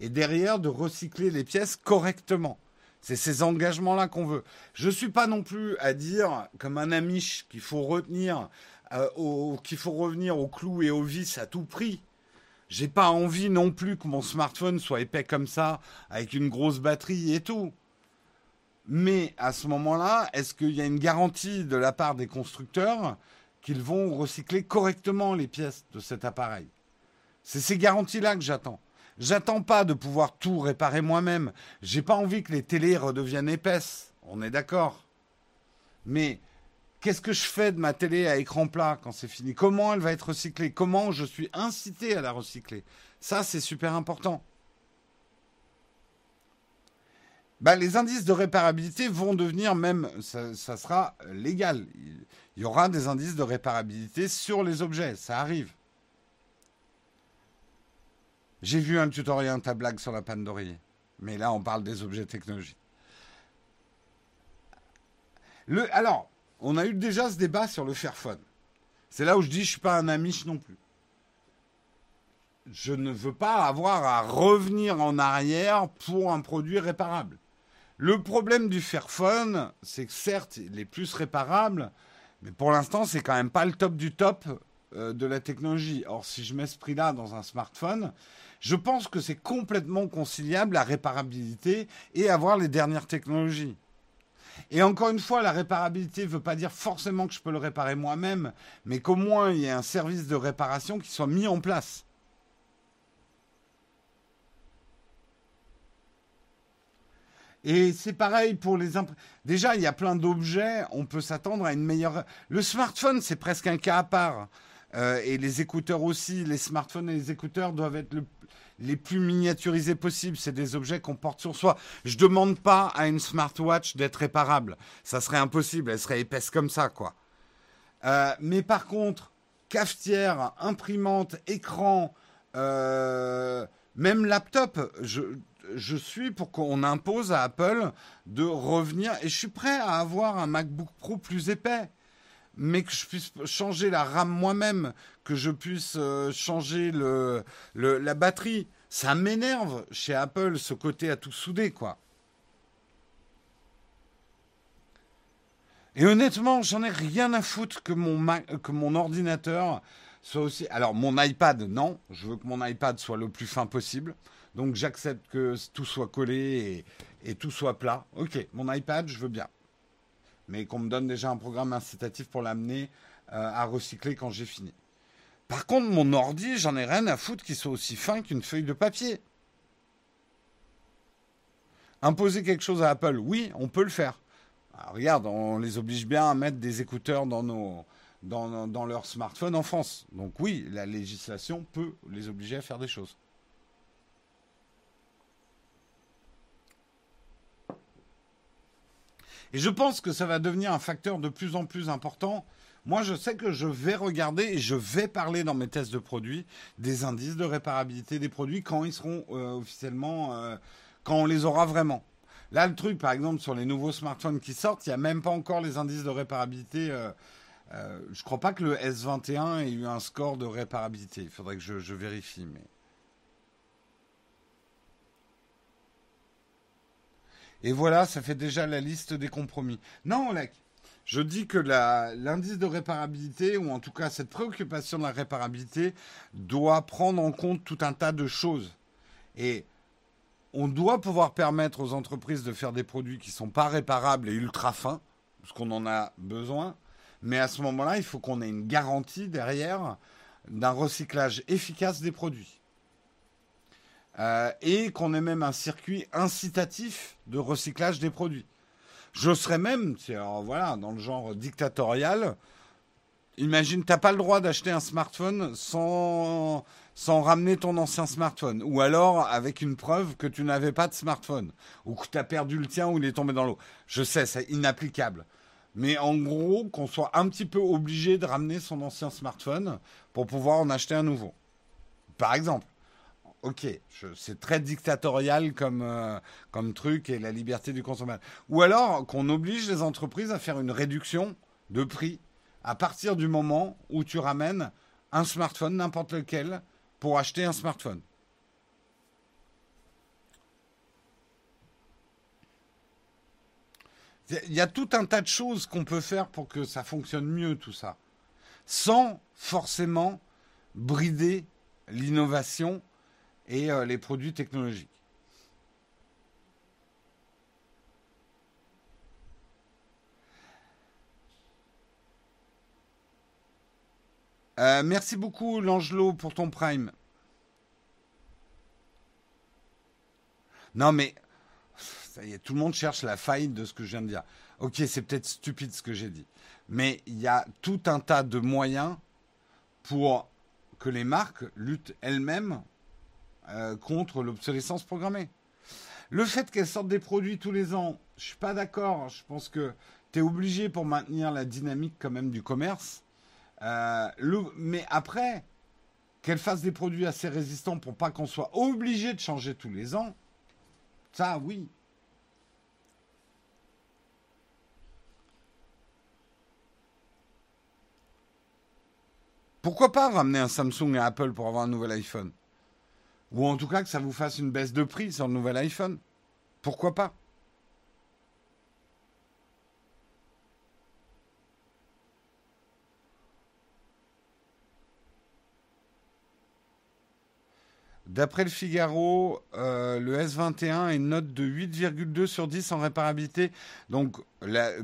Et derrière, de recycler les pièces correctement. C'est ces engagements-là qu'on veut. Je ne suis pas non plus à dire, comme un amiche, qu'il faut retenir euh, qu'il faut revenir au clou et au vis à tout prix. J'ai pas envie non plus que mon smartphone soit épais comme ça, avec une grosse batterie et tout. Mais à ce moment-là, est-ce qu'il y a une garantie de la part des constructeurs qu'ils vont recycler correctement les pièces de cet appareil? C'est ces garanties-là que j'attends. J'attends pas de pouvoir tout réparer moi-même. J'ai pas envie que les télés redeviennent épaisses. On est d'accord. Mais Qu'est-ce que je fais de ma télé à écran plat quand c'est fini? Comment elle va être recyclée? Comment je suis incité à la recycler? Ça, c'est super important. Bah, les indices de réparabilité vont devenir même, ça, ça, sera légal. Il y aura des indices de réparabilité sur les objets, ça arrive. J'ai vu un tutoriel, ta blague sur la panne d'oreiller. Mais là, on parle des objets technologiques. Alors, on a eu déjà ce débat sur le Fairphone. C'est là où je dis je suis pas un amiche non plus. Je ne veux pas avoir à revenir en arrière pour un produit réparable. Le problème du Fairphone, c'est que certes, il est plus réparable, mais pour l'instant, c'est quand même pas le top du top euh, de la technologie. Or, si je mets ce prix-là dans un smartphone, je pense que c'est complètement conciliable la réparabilité et avoir les dernières technologies. Et encore une fois, la réparabilité ne veut pas dire forcément que je peux le réparer moi-même, mais qu'au moins il y ait un service de réparation qui soit mis en place. Et c'est pareil pour les Déjà, il y a plein d'objets, on peut s'attendre à une meilleure. Le smartphone, c'est presque un cas à part. Euh, et les écouteurs aussi. Les smartphones et les écouteurs doivent être le les plus miniaturisés possibles. C'est des objets qu'on porte sur soi. Je ne demande pas à une smartwatch d'être réparable. Ça serait impossible. Elle serait épaisse comme ça, quoi. Euh, mais par contre, cafetière, imprimante, écran, euh, même laptop, je, je suis pour qu'on impose à Apple de revenir. Et je suis prêt à avoir un MacBook Pro plus épais mais que je puisse changer la RAM moi-même, que je puisse euh, changer la batterie. Ça m'énerve chez Apple ce côté à tout souder, quoi. Et honnêtement, j'en ai rien à foutre que mon ordinateur soit aussi. Alors, mon iPad, non. Je veux que mon iPad soit le plus fin possible. Donc, j'accepte que tout soit collé et, tout soit plat. Ok, mon iPad, je veux bien. Mais qu'on me donne déjà un programme incitatif pour l'amener euh, à recycler quand j'ai fini. Par contre, mon ordi, j'en ai rien à foutre qu'il soit aussi fin qu'une feuille de papier. Imposer quelque chose à Apple, oui, on peut le faire. regarde, on les oblige bien à mettre des écouteurs dans, nos, dans, dans leur smartphone en France. Donc oui, la législation peut les obliger à faire des choses. Et je pense que ça va devenir un facteur de plus en plus important. Moi, je sais que je vais regarder et je vais parler dans mes tests de produits des indices de réparabilité des produits quand ils seront euh, officiellement euh, quand on les aura vraiment. Là, le truc, par exemple, sur les nouveaux smartphones qui sortent, il n'y a même pas encore les indices de réparabilité. Euh, euh, je ne crois pas que le S21 ait eu un score de réparabilité. Il faudrait que je, vérifie. Mais... Et voilà, ça fait déjà la liste des compromis. Non, Olek, je dis que l'indice de réparabilité, ou en tout cas cette préoccupation de la réparabilité, doit prendre en compte tout un tas de choses. Et on doit pouvoir permettre aux entreprises de faire des produits qui ne sont pas réparables et ultra fins, parce qu'on en a besoin. Mais à ce moment-là, il faut qu'on ait une garantie derrière d'un recyclage efficace des produits. Euh, et qu'on ait même un circuit incitatif de recyclage des produits. Je serais même, voilà, dans le genre dictatorial, imagine, tu n'as pas le droit d'acheter un smartphone sans, sans ramener ton ancien smartphone. Ou alors avec une preuve que tu n'avais pas de smartphone. Ou que tu as perdu le tien ou il est tombé dans l'eau. Je sais, c'est inapplicable. Mais en gros, qu'on soit un petit peu obligé de ramener son ancien smartphone pour pouvoir en acheter un nouveau. Par exemple. Ok, c'est très dictatorial comme, euh, comme truc et la liberté du consommateur. Ou alors qu'on oblige les entreprises à faire une réduction de prix à partir du moment où tu ramènes un smartphone, n'importe lequel, pour acheter un smartphone. Il y a tout un tas de choses qu'on peut faire pour que ça fonctionne mieux, tout ça, sans forcément brider l'innovation et euh, les produits technologiques. Euh, merci beaucoup, L'Angelo, pour ton prime. Non, mais ça y est, tout le monde cherche la faille de ce que je viens de dire. Ok, c'est peut-être stupide ce que j'ai dit, mais il y a tout un tas de moyens pour que les marques luttent elles-mêmes euh, contre l'obsolescence programmée. Le fait qu'elles sortent des produits tous les ans, je suis pas d'accord. Je pense que tu es obligé pour maintenir la dynamique quand même du commerce euh, mais après, qu'elle fasse des produits assez résistants pour pas qu'on soit obligé de changer tous les ans, ça oui. Pourquoi pas ramener un Samsung et Apple pour avoir un nouvel iPhone? Ou en tout cas que ça vous fasse une baisse de prix sur le nouvel iPhone Pourquoi pas D'après le Figaro, euh, le S21 a une note de 8,2 sur 10 en réparabilité. Donc,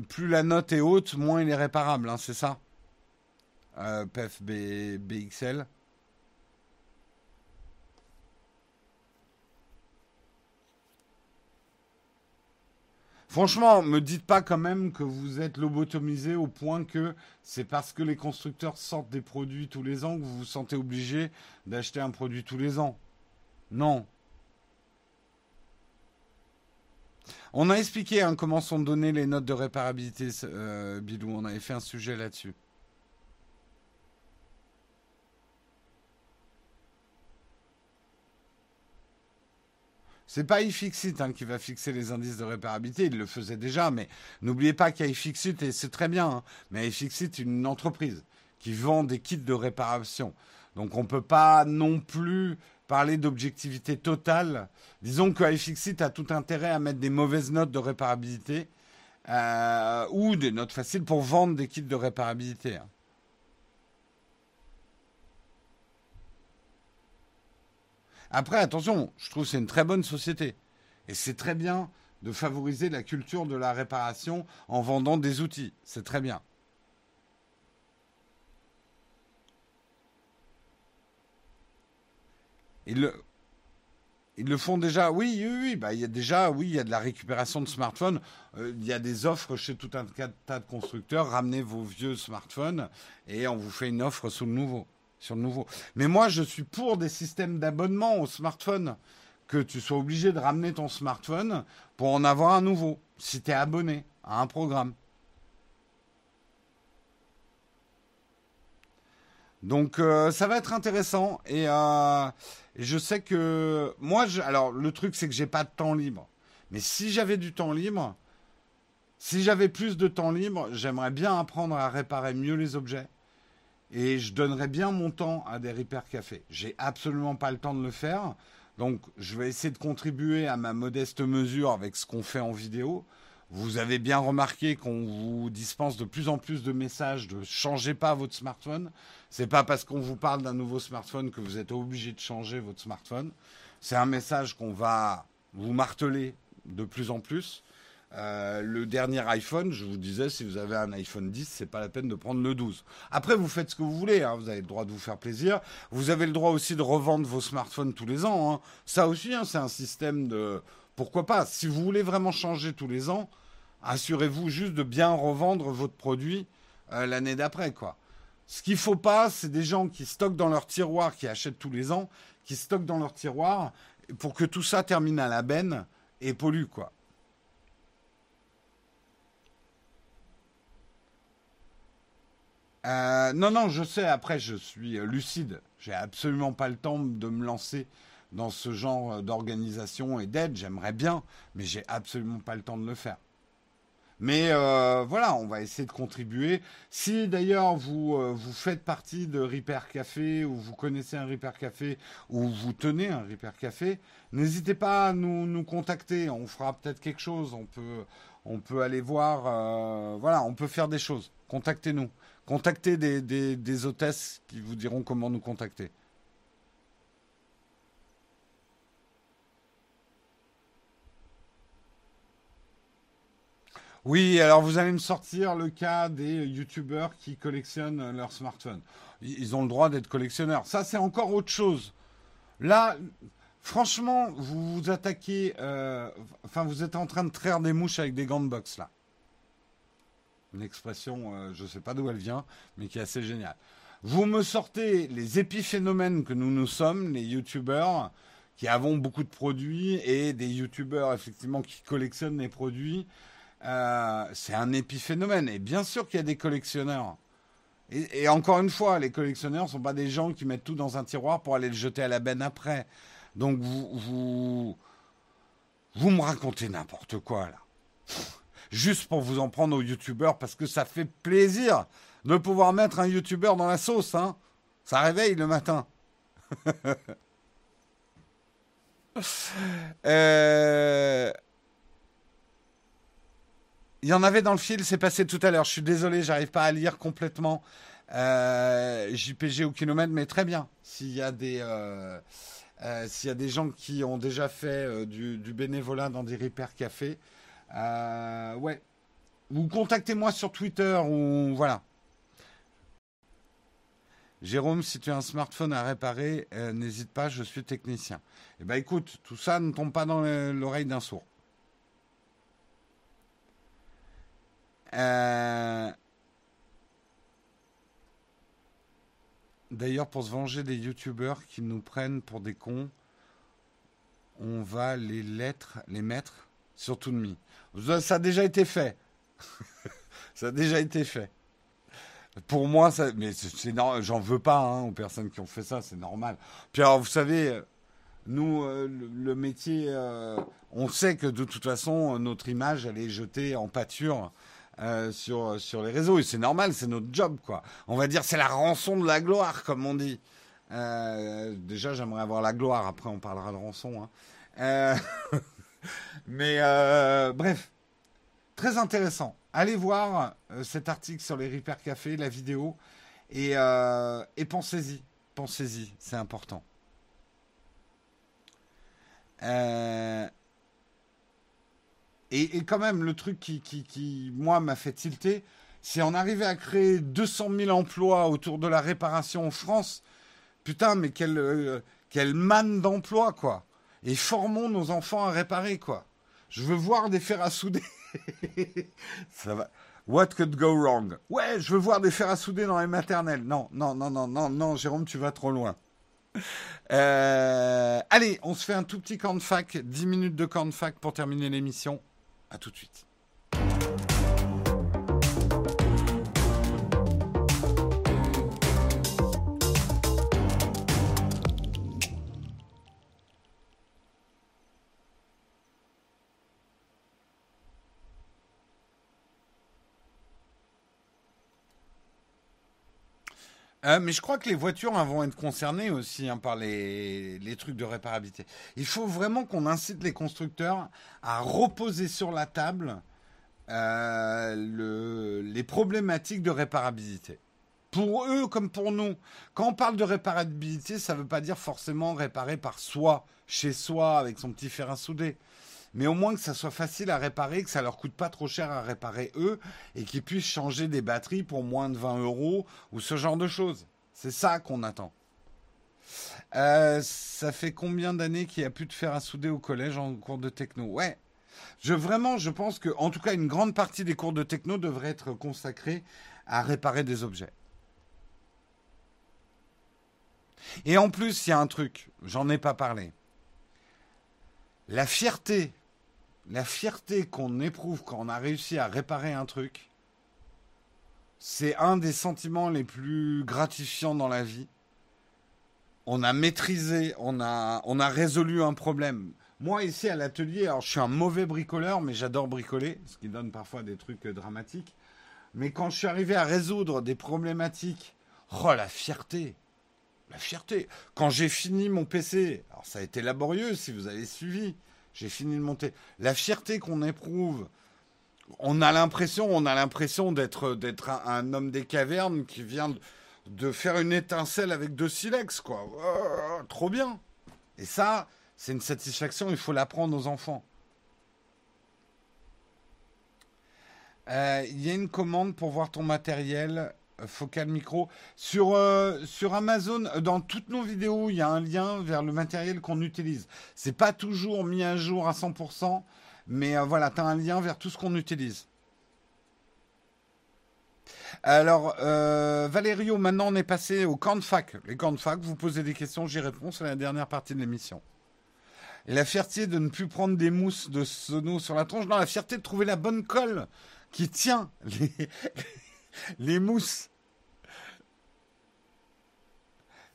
plus la note est haute, moins il est réparable, hein, c'est ça? Euh, BXL. Franchement, me dites pas quand même que vous êtes lobotomisé au point que c'est parce que les constructeurs sortent des produits tous les ans que vous vous sentez obligé d'acheter un produit tous les ans. Non. On a expliqué hein, comment sont données les notes de réparabilité, euh, Bilou. On avait fait un sujet là-dessus. C'est pas iFixit hein, qui va fixer les indices de réparabilité, il le faisait déjà, mais n'oubliez pas qu'iFixit, et c'est très bien, hein, mais iFixit est une entreprise qui vend des kits de réparation. Donc on ne peut pas non plus parler d'objectivité totale. Disons que iFixit a tout intérêt à mettre des mauvaises notes de réparabilité euh, ou des notes faciles pour vendre des kits de réparabilité. Hein. Après, attention, je trouve que c'est une très bonne société. Et c'est très bien de favoriser la culture de la réparation en vendant des outils. C'est très bien. Ils le, font déjà. Oui, oui, oui. Bah, il y a déjà, oui, il y a de la récupération de smartphones. Euh, il y a des offres chez tout un tas de constructeurs. Ramenez vos vieux smartphones et on vous fait une offre sur le nouveau. Sur le nouveau. Mais moi, je suis pour des systèmes d'abonnement aux smartphones. Que tu sois obligé de ramener ton smartphone pour en avoir un nouveau. Si tu es abonné à un programme. Donc euh, ça va être intéressant et euh, je sais que moi, alors le truc, c'est que j'ai pas de temps libre. Mais si j'avais du temps libre, si j'avais plus de temps libre, j'aimerais bien apprendre à réparer mieux les objets. Et je donnerais bien mon temps à des repair cafés. J'ai absolument pas le temps de le faire. Donc, je vais essayer de contribuer à ma modeste mesure avec ce qu'on fait en vidéo. Vous avez bien remarqué qu'on vous dispense de plus en plus de messages de changez pas votre smartphone. C'est pas parce qu'on vous parle d'un nouveau smartphone que vous êtes obligé de changer votre smartphone. C'est un message qu'on va vous marteler de plus en plus. Euh, le dernier iPhone, je vous disais, si vous avez un iPhone 10, c'est pas la peine de prendre le 12. Après, vous faites ce que vous voulez, hein, vous avez le droit de vous faire plaisir. Vous avez le droit aussi de revendre vos smartphones tous les ans. Hein. Ça aussi, hein, c'est un système de pourquoi pas Si vous voulez vraiment changer tous les ans, assurez-vous juste de bien revendre votre produit euh, l'année d'après, quoi. Ce qu'il faut pas, c'est des gens qui stockent dans leur tiroir, qui achètent tous les ans, qui stockent dans leur tiroir pour que tout ça termine à la benne et pollue, quoi. Euh, non, non, je sais, après, je suis lucide. J'ai absolument pas le temps de me lancer dans ce genre d'organisation et d'aide. J'aimerais bien, mais j'ai absolument pas le temps de le faire. Mais euh, voilà, on va essayer de contribuer. Si d'ailleurs vous, euh, vous faites partie de Repair Café ou vous connaissez un Repair Café ou vous tenez un Repair Café, n'hésitez pas à nous, nous contacter. On fera peut-être quelque chose. On peut, on peut aller voir. Euh, voilà, on peut faire des choses. Contactez-nous. Contactez des, hôtesses qui vous diront comment nous contacter. Oui, alors vous allez me sortir le cas des youtubeurs qui collectionnent leur smartphone. Ils ont le droit d'être collectionneurs. Ça, c'est encore autre chose. Là, franchement, vous vous attaquez. Euh, enfin, vous êtes en train de traire des mouches avec des gants de boxe, là. Une expression, euh, je ne sais pas d'où elle vient, mais qui est assez géniale. Vous me sortez les épiphénomènes que nous nous sommes, les youtubeurs, qui avons beaucoup de produits, et des youtubeurs, effectivement, qui collectionnent les produits. Euh, c'est un épiphénomène. Et bien sûr qu'il y a des collectionneurs. Et, encore une fois, les collectionneurs ne sont pas des gens qui mettent tout dans un tiroir pour aller le jeter à la benne après. Donc vous, vous, vous me racontez n'importe quoi là. Juste pour vous en prendre aux youtubeurs parce que ça fait plaisir de pouvoir mettre un youtubeur dans la sauce. Hein. Ça réveille le matin. euh, il y en avait dans le fil, c'est passé tout à l'heure. Je suis désolé, j'arrive pas à lire complètement euh, JPG au kilomètre, mais très bien. S'il y a des euh, y a des gens qui ont déjà fait du, bénévolat dans des repair cafés, ouais, vous contactez-moi sur Twitter ou voilà. Jérôme, si tu as un smartphone à réparer, n'hésite pas, je suis technicien. Eh ben écoute, tout ça ne tombe pas dans l'oreille d'un sourd. Euh, d'ailleurs, pour se venger des youtubeurs qui nous prennent pour des cons, on va les lettres, les mettre sur tout de Ça a déjà été fait. ça a déjà été fait. Pour moi, ça, mais c'est j'en veux pas hein, aux personnes qui ont fait ça, c'est normal. Puis alors, vous savez, nous, euh, le, métier, euh, on sait que de toute façon, notre image, elle est jetée en pâture euh, sur, sur les réseaux. Et c'est normal, c'est notre job, quoi. On va dire c'est la rançon de la gloire, comme on dit. Déjà, j'aimerais avoir la gloire. Après, on parlera de rançon. Hein. Euh, mais bref, très intéressant. Allez voir cet article sur les Repair Café, la vidéo, et, et pensez-y. Pensez-y, c'est important. Euh, et, quand même, le truc qui, moi, m'a fait tilter, c'est on arrivait à créer 200 000 emplois autour de la réparation en France. Putain, mais quelle, euh, quelle manne d'emplois, quoi. Et formons nos enfants à réparer, quoi. Je veux voir des fers à souder. Ça va. What could go wrong? Ouais, je veux voir des fers à souder dans les maternelles. Non, non, non, non, non, non, Jérôme, tu vas trop loin. Euh, allez, on se fait un tout petit camp de fac, 10 minutes de camp de fac pour terminer l'émission. À tout de suite. Euh, mais je crois que les voitures vont être concernées aussi hein, par les, trucs de réparabilité. Il faut vraiment qu'on incite les constructeurs à reposer sur la table euh, les problématiques de réparabilité. Pour eux comme pour nous. Quand on parle de réparabilité, ça ne veut pas dire forcément réparer par soi, chez soi, avec son petit fer à souder mais au moins que ça soit facile à réparer, que ça leur coûte pas trop cher à réparer eux, et qu'ils puissent changer des batteries pour moins de 20 euros ou ce genre de choses. C'est ça qu'on attend. Euh, ça fait combien d'années qu'il n'y a plus de fer à souder au collège en cours de techno? Ouais. Je vraiment, je pense que, en tout cas, une grande partie des cours de techno devraient être consacrés à réparer des objets. Et en plus, il y a un truc, j'en ai pas parlé. La fierté la fierté qu'on éprouve quand on a réussi à réparer un truc, c'est un des sentiments les plus gratifiants dans la vie. On a maîtrisé, on a, résolu un problème. Moi, ici à l'atelier, alors je suis un mauvais bricoleur, mais j'adore bricoler, ce qui donne parfois des trucs dramatiques. Mais quand je suis arrivé à résoudre des problématiques, oh la fierté, la fierté. Quand j'ai fini mon PC, alors ça a été laborieux si vous avez suivi, j'ai fini de monter. La fierté qu'on éprouve, on a l'impression, d'être un, homme des cavernes qui vient de, faire une étincelle avec deux silex, quoi. Oh, trop bien. Et ça, c'est une satisfaction. Il faut l'apprendre aux enfants. Euh, il y a une commande pour voir ton matériel focal micro. Sur, euh, sur Amazon, euh, dans toutes nos vidéos, il y a un lien vers le matériel qu'on utilise. C'est pas toujours mis à jour à 100%, mais euh, voilà, tu as un lien vers tout ce qu'on utilise. Alors, Valério, maintenant on est passé au camp de fac. Les camps de fac, vous posez des questions, j'y réponds, c'est la dernière partie de l'émission. Et la fierté de ne plus prendre des mousses de sono sur la tronche, non, la fierté de trouver la bonne colle qui tient les, les mousses.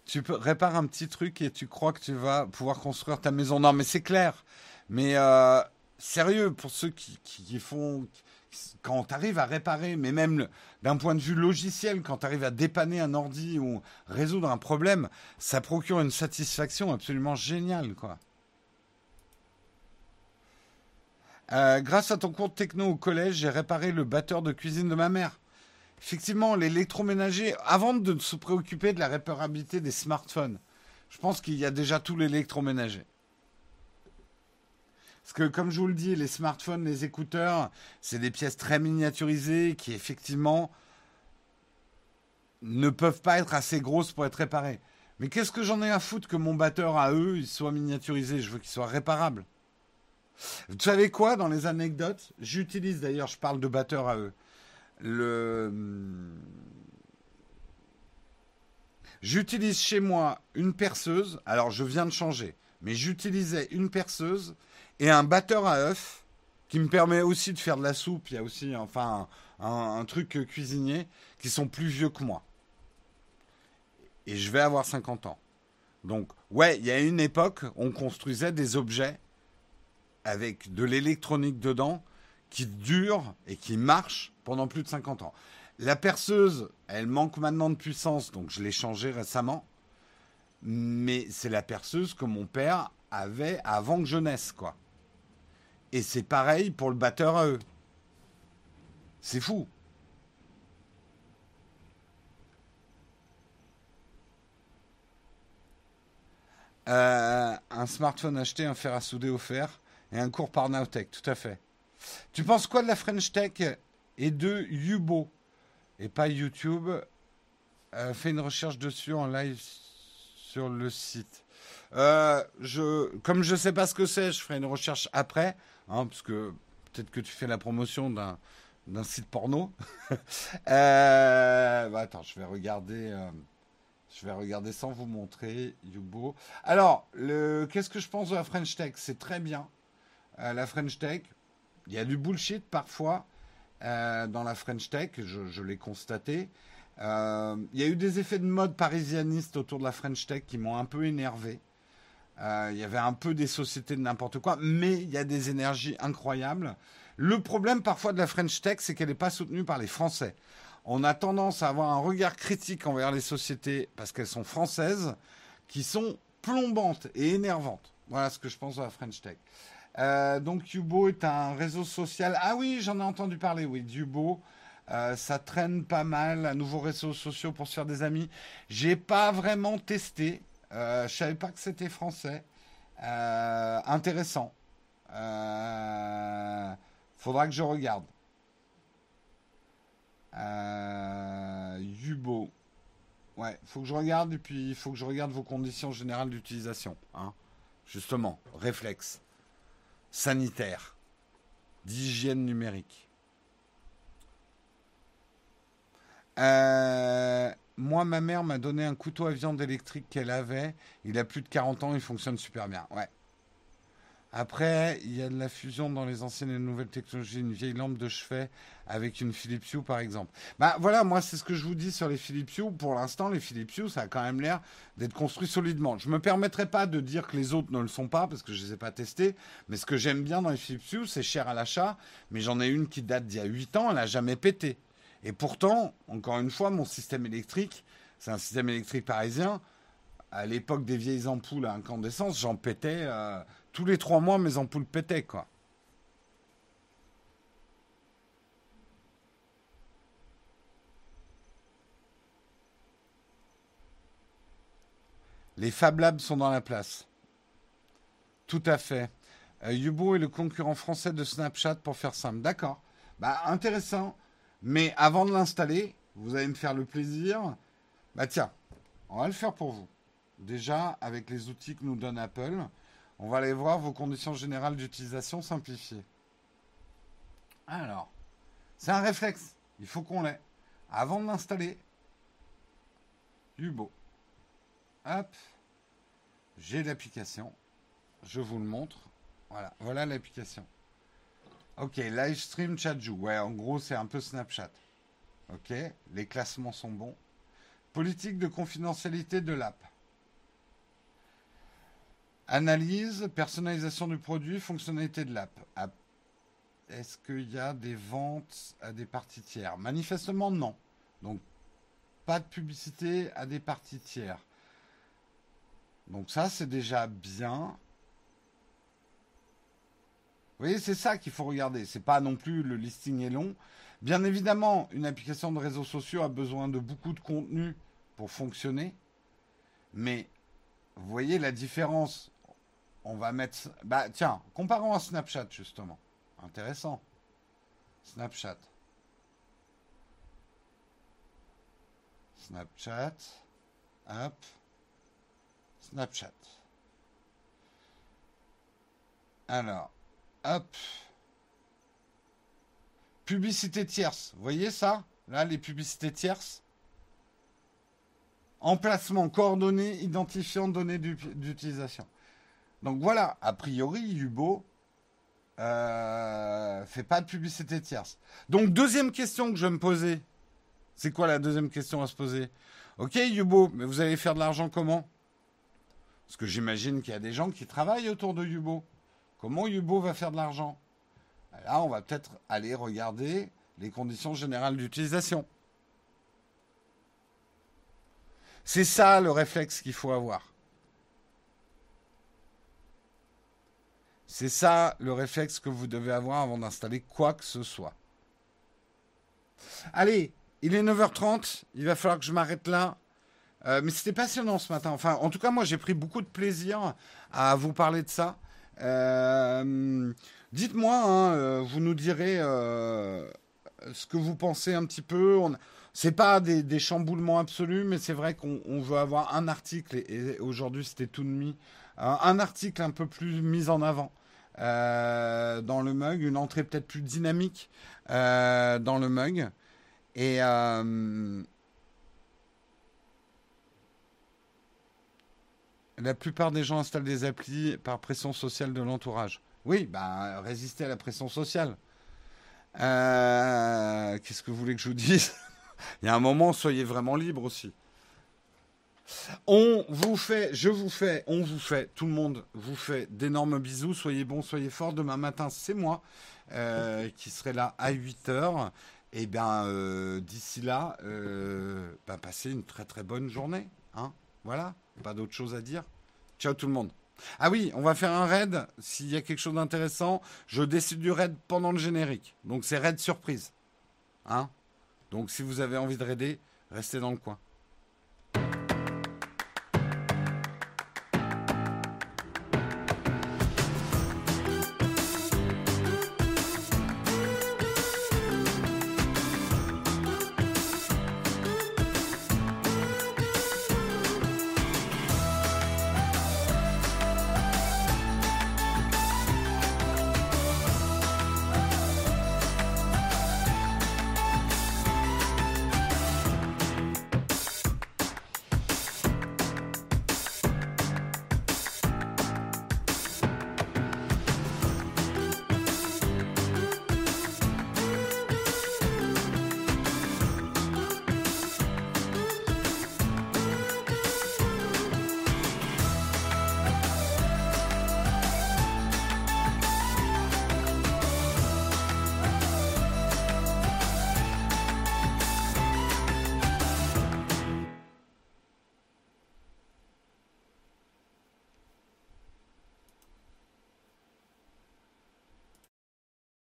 Tu peux réparer un petit truc et tu crois que tu vas pouvoir construire ta maison. Non, mais c'est clair. Mais euh, sérieux, pour ceux qui, font. Quand tu arrives à réparer, mais même d'un point de vue logiciel, quand tu arrives à dépanner un ordi ou résoudre un problème, ça procure une satisfaction absolument géniale, quoi. Euh, grâce à ton cours de techno au collège, j'ai réparé le batteur de cuisine de ma mère effectivement, l'électroménager, avant de se préoccuper de la réparabilité des smartphones, je pense qu'il y a déjà tout l'électroménager. Parce que, comme je vous le dis, les smartphones, les écouteurs, c'est des pièces très miniaturisées qui, effectivement, ne peuvent pas être assez grosses pour être réparées. Mais qu'est-ce que j'en ai à foutre que mon batteur à eux, soit miniaturisé? Je veux qu'il soit réparable. Vous savez quoi, dans les anecdotes? J'utilise d'ailleurs, je parle de batteur à eux le J'utilise chez moi une perceuse. Alors, je viens de changer, mais j'utilisais une perceuse et un batteur à œufs qui me permet aussi de faire de la soupe. Il y a aussi, enfin, un, truc cuisinier qui sont plus vieux que moi. Et je vais avoir 50 ans. Donc, ouais, il y a une époque, on construisait des objets avec de l'électronique dedans qui dure et qui marche pendant plus de 50 ans. La perceuse, elle manque maintenant de puissance, donc je l'ai changée récemment. Mais c'est la perceuse que mon père avait avant que je naisse, quoi. Et c'est pareil pour le batteur à eux. C'est fou. Euh, un smartphone acheté, un fer à souder offert et un cours par Nowtech, tout à fait. Tu penses quoi de la French Tech et de Yubo et pas YouTube euh, Fais une recherche dessus en live sur le site. Euh, je, comme je ne sais pas ce que c'est, je ferai une recherche après, hein, parce que peut-être que tu fais la promotion d'un d'un site porno. euh, bah, attends, je vais regarder. Je vais regarder sans vous montrer Yubo. Alors, qu'est-ce que je pense de la French Tech? C'est très bien. La French Tech, il y a du bullshit parfois euh, dans la French Tech, je, je l'ai constaté. il y a eu des effets de mode parisianiste autour de la French Tech qui m'ont un peu énervé. il y avait un peu des sociétés de n'importe quoi, mais il y a des énergies incroyables. Le problème parfois de la French Tech, c'est qu'elle n'est pas soutenue par les Français. On a tendance à avoir un regard critique envers les sociétés parce qu'elles sont françaises, qui sont plombantes et énervantes. Voilà ce que je pense de la French Tech. Euh, donc Yubo est un réseau social. Ah oui, j'en ai entendu parler, oui, Yubo. Euh, ça traîne pas mal, un nouveau réseau social pour se faire des amis. J'ai pas vraiment testé. Euh, je savais pas que c'était français. Euh, intéressant. Euh, Faudra que je regarde. Yubo. Ouais, faut que je regarde et puis il faut que je regarde vos conditions générales d'utilisation. Hein. Justement, réflexe. Sanitaire. D'hygiène numérique. Euh, moi, ma mère m'a donné un couteau à viande électrique qu'elle avait. Il a plus de 40 ans, il fonctionne super bien. Ouais, après, il y a de la fusion dans les anciennes et nouvelles technologies, une vieille lampe de chevet avec une Philips Hue, par exemple. Bah voilà, moi c'est ce que je vous dis sur les Philips Hue. Pour l'instant, les Philips Hue, ça a quand même l'air d'être construit solidement. Je me permettrai pas de dire que les autres ne le sont pas parce que je les ai pas testés. Mais ce que j'aime bien dans les Philips Hue, c'est cher à l'achat. Mais j'en ai une qui date d'il y a 8 ans, elle n'a jamais pété. Et pourtant, encore une fois, mon système électrique, c'est un système électrique parisien. À l'époque des vieilles ampoules à incandescence, j'en pétais. Euh, tous les trois mois, mes ampoules pétaient, quoi. Les Fab Labs sont dans la place. Tout à fait. Euh, Yubo est le concurrent français de Snapchat pour faire simple. D'accord. Bah, intéressant. Mais avant de l'installer, vous allez me faire le plaisir. Bah, tiens, on va le faire pour vous. Déjà, avec les outils que nous donne Apple. On va aller voir vos conditions générales d'utilisation simplifiées. Alors, c'est un réflexe. Il faut qu'on l'ait. Avant de l'installer, Hubo. Hop. J'ai l'application. Je vous le montre. Voilà, voilà l'application. Ok, Livestream Chatju. Ouais, en gros, c'est un peu Snapchat. Ok, les classements sont bons. Politique de confidentialité de l'app. Analyse, personnalisation du produit, fonctionnalité de l'app. Est-ce qu'il y a des ventes à des parties tiers? Manifestement, non. Donc, pas de publicité à des parties tiers. Donc ça, c'est déjà bien. Vous voyez, c'est ça qu'il faut regarder. C'est pas non plus le listing est long. Bien évidemment, une application de réseaux sociaux a besoin de beaucoup de contenu pour fonctionner. Mais vous voyez la différence on va mettre. Bah, tiens, comparons à Snapchat, justement. Intéressant. Snapchat. Snapchat. Hop. Snapchat. Alors, hop. Publicité tierce. Vous voyez ça Là, les publicités tierces? Emplacement, coordonnées, identifiant données d'utilisation. Donc voilà, a priori, Yubo euh, fait pas de publicité tierce. Donc deuxième question que je vais me poser. C'est quoi la deuxième question à se poser? Ok, Yubo, mais vous allez faire de l'argent comment? Parce que j'imagine qu'il y a des gens qui travaillent autour de Yubo. Comment Yubo va faire de l'argent? Là, on va peut-être aller regarder les conditions générales d'utilisation. C'est ça le réflexe qu'il faut avoir. C'est ça le réflexe que vous devez avoir avant d'installer quoi que ce soit. Allez, il est 9h30, il va falloir que je m'arrête là. Euh, mais c'était passionnant ce matin. Enfin, en tout cas, moi, j'ai pris beaucoup de plaisir à vous parler de ça. Euh, dites-moi, hein, euh, vous nous direz ce que vous pensez un petit peu. On... C'est pas des, chamboulements absolus, mais c'est vrai qu'on veut avoir un article, et, aujourd'hui c'était tout de mi, un, article un peu plus mis en avant dans le mug, une entrée peut-être plus dynamique dans le mug. Et, La plupart des gens installent des applis par pression sociale de l'entourage. Oui, bah, résister à la pression sociale. Euh, qu'est-ce que vous voulez que je vous dise? Il y a un moment, soyez vraiment libre aussi. On vous fait, je vous fais, on vous fait, tout le monde vous fait d'énormes bisous. Soyez bons, soyez forts. Demain matin, c'est moi euh, qui serai là à 8 h Et bien, euh, d'ici là, bah, passez une très très bonne journée. Hein voilà. Pas d'autre chose à dire. Ciao tout le monde. Ah oui, on va faire un raid. S'il y a quelque chose d'intéressant, je décide du raid pendant le générique. Donc c'est raid surprise. Hein Donc si vous avez envie de raider, restez dans le coin.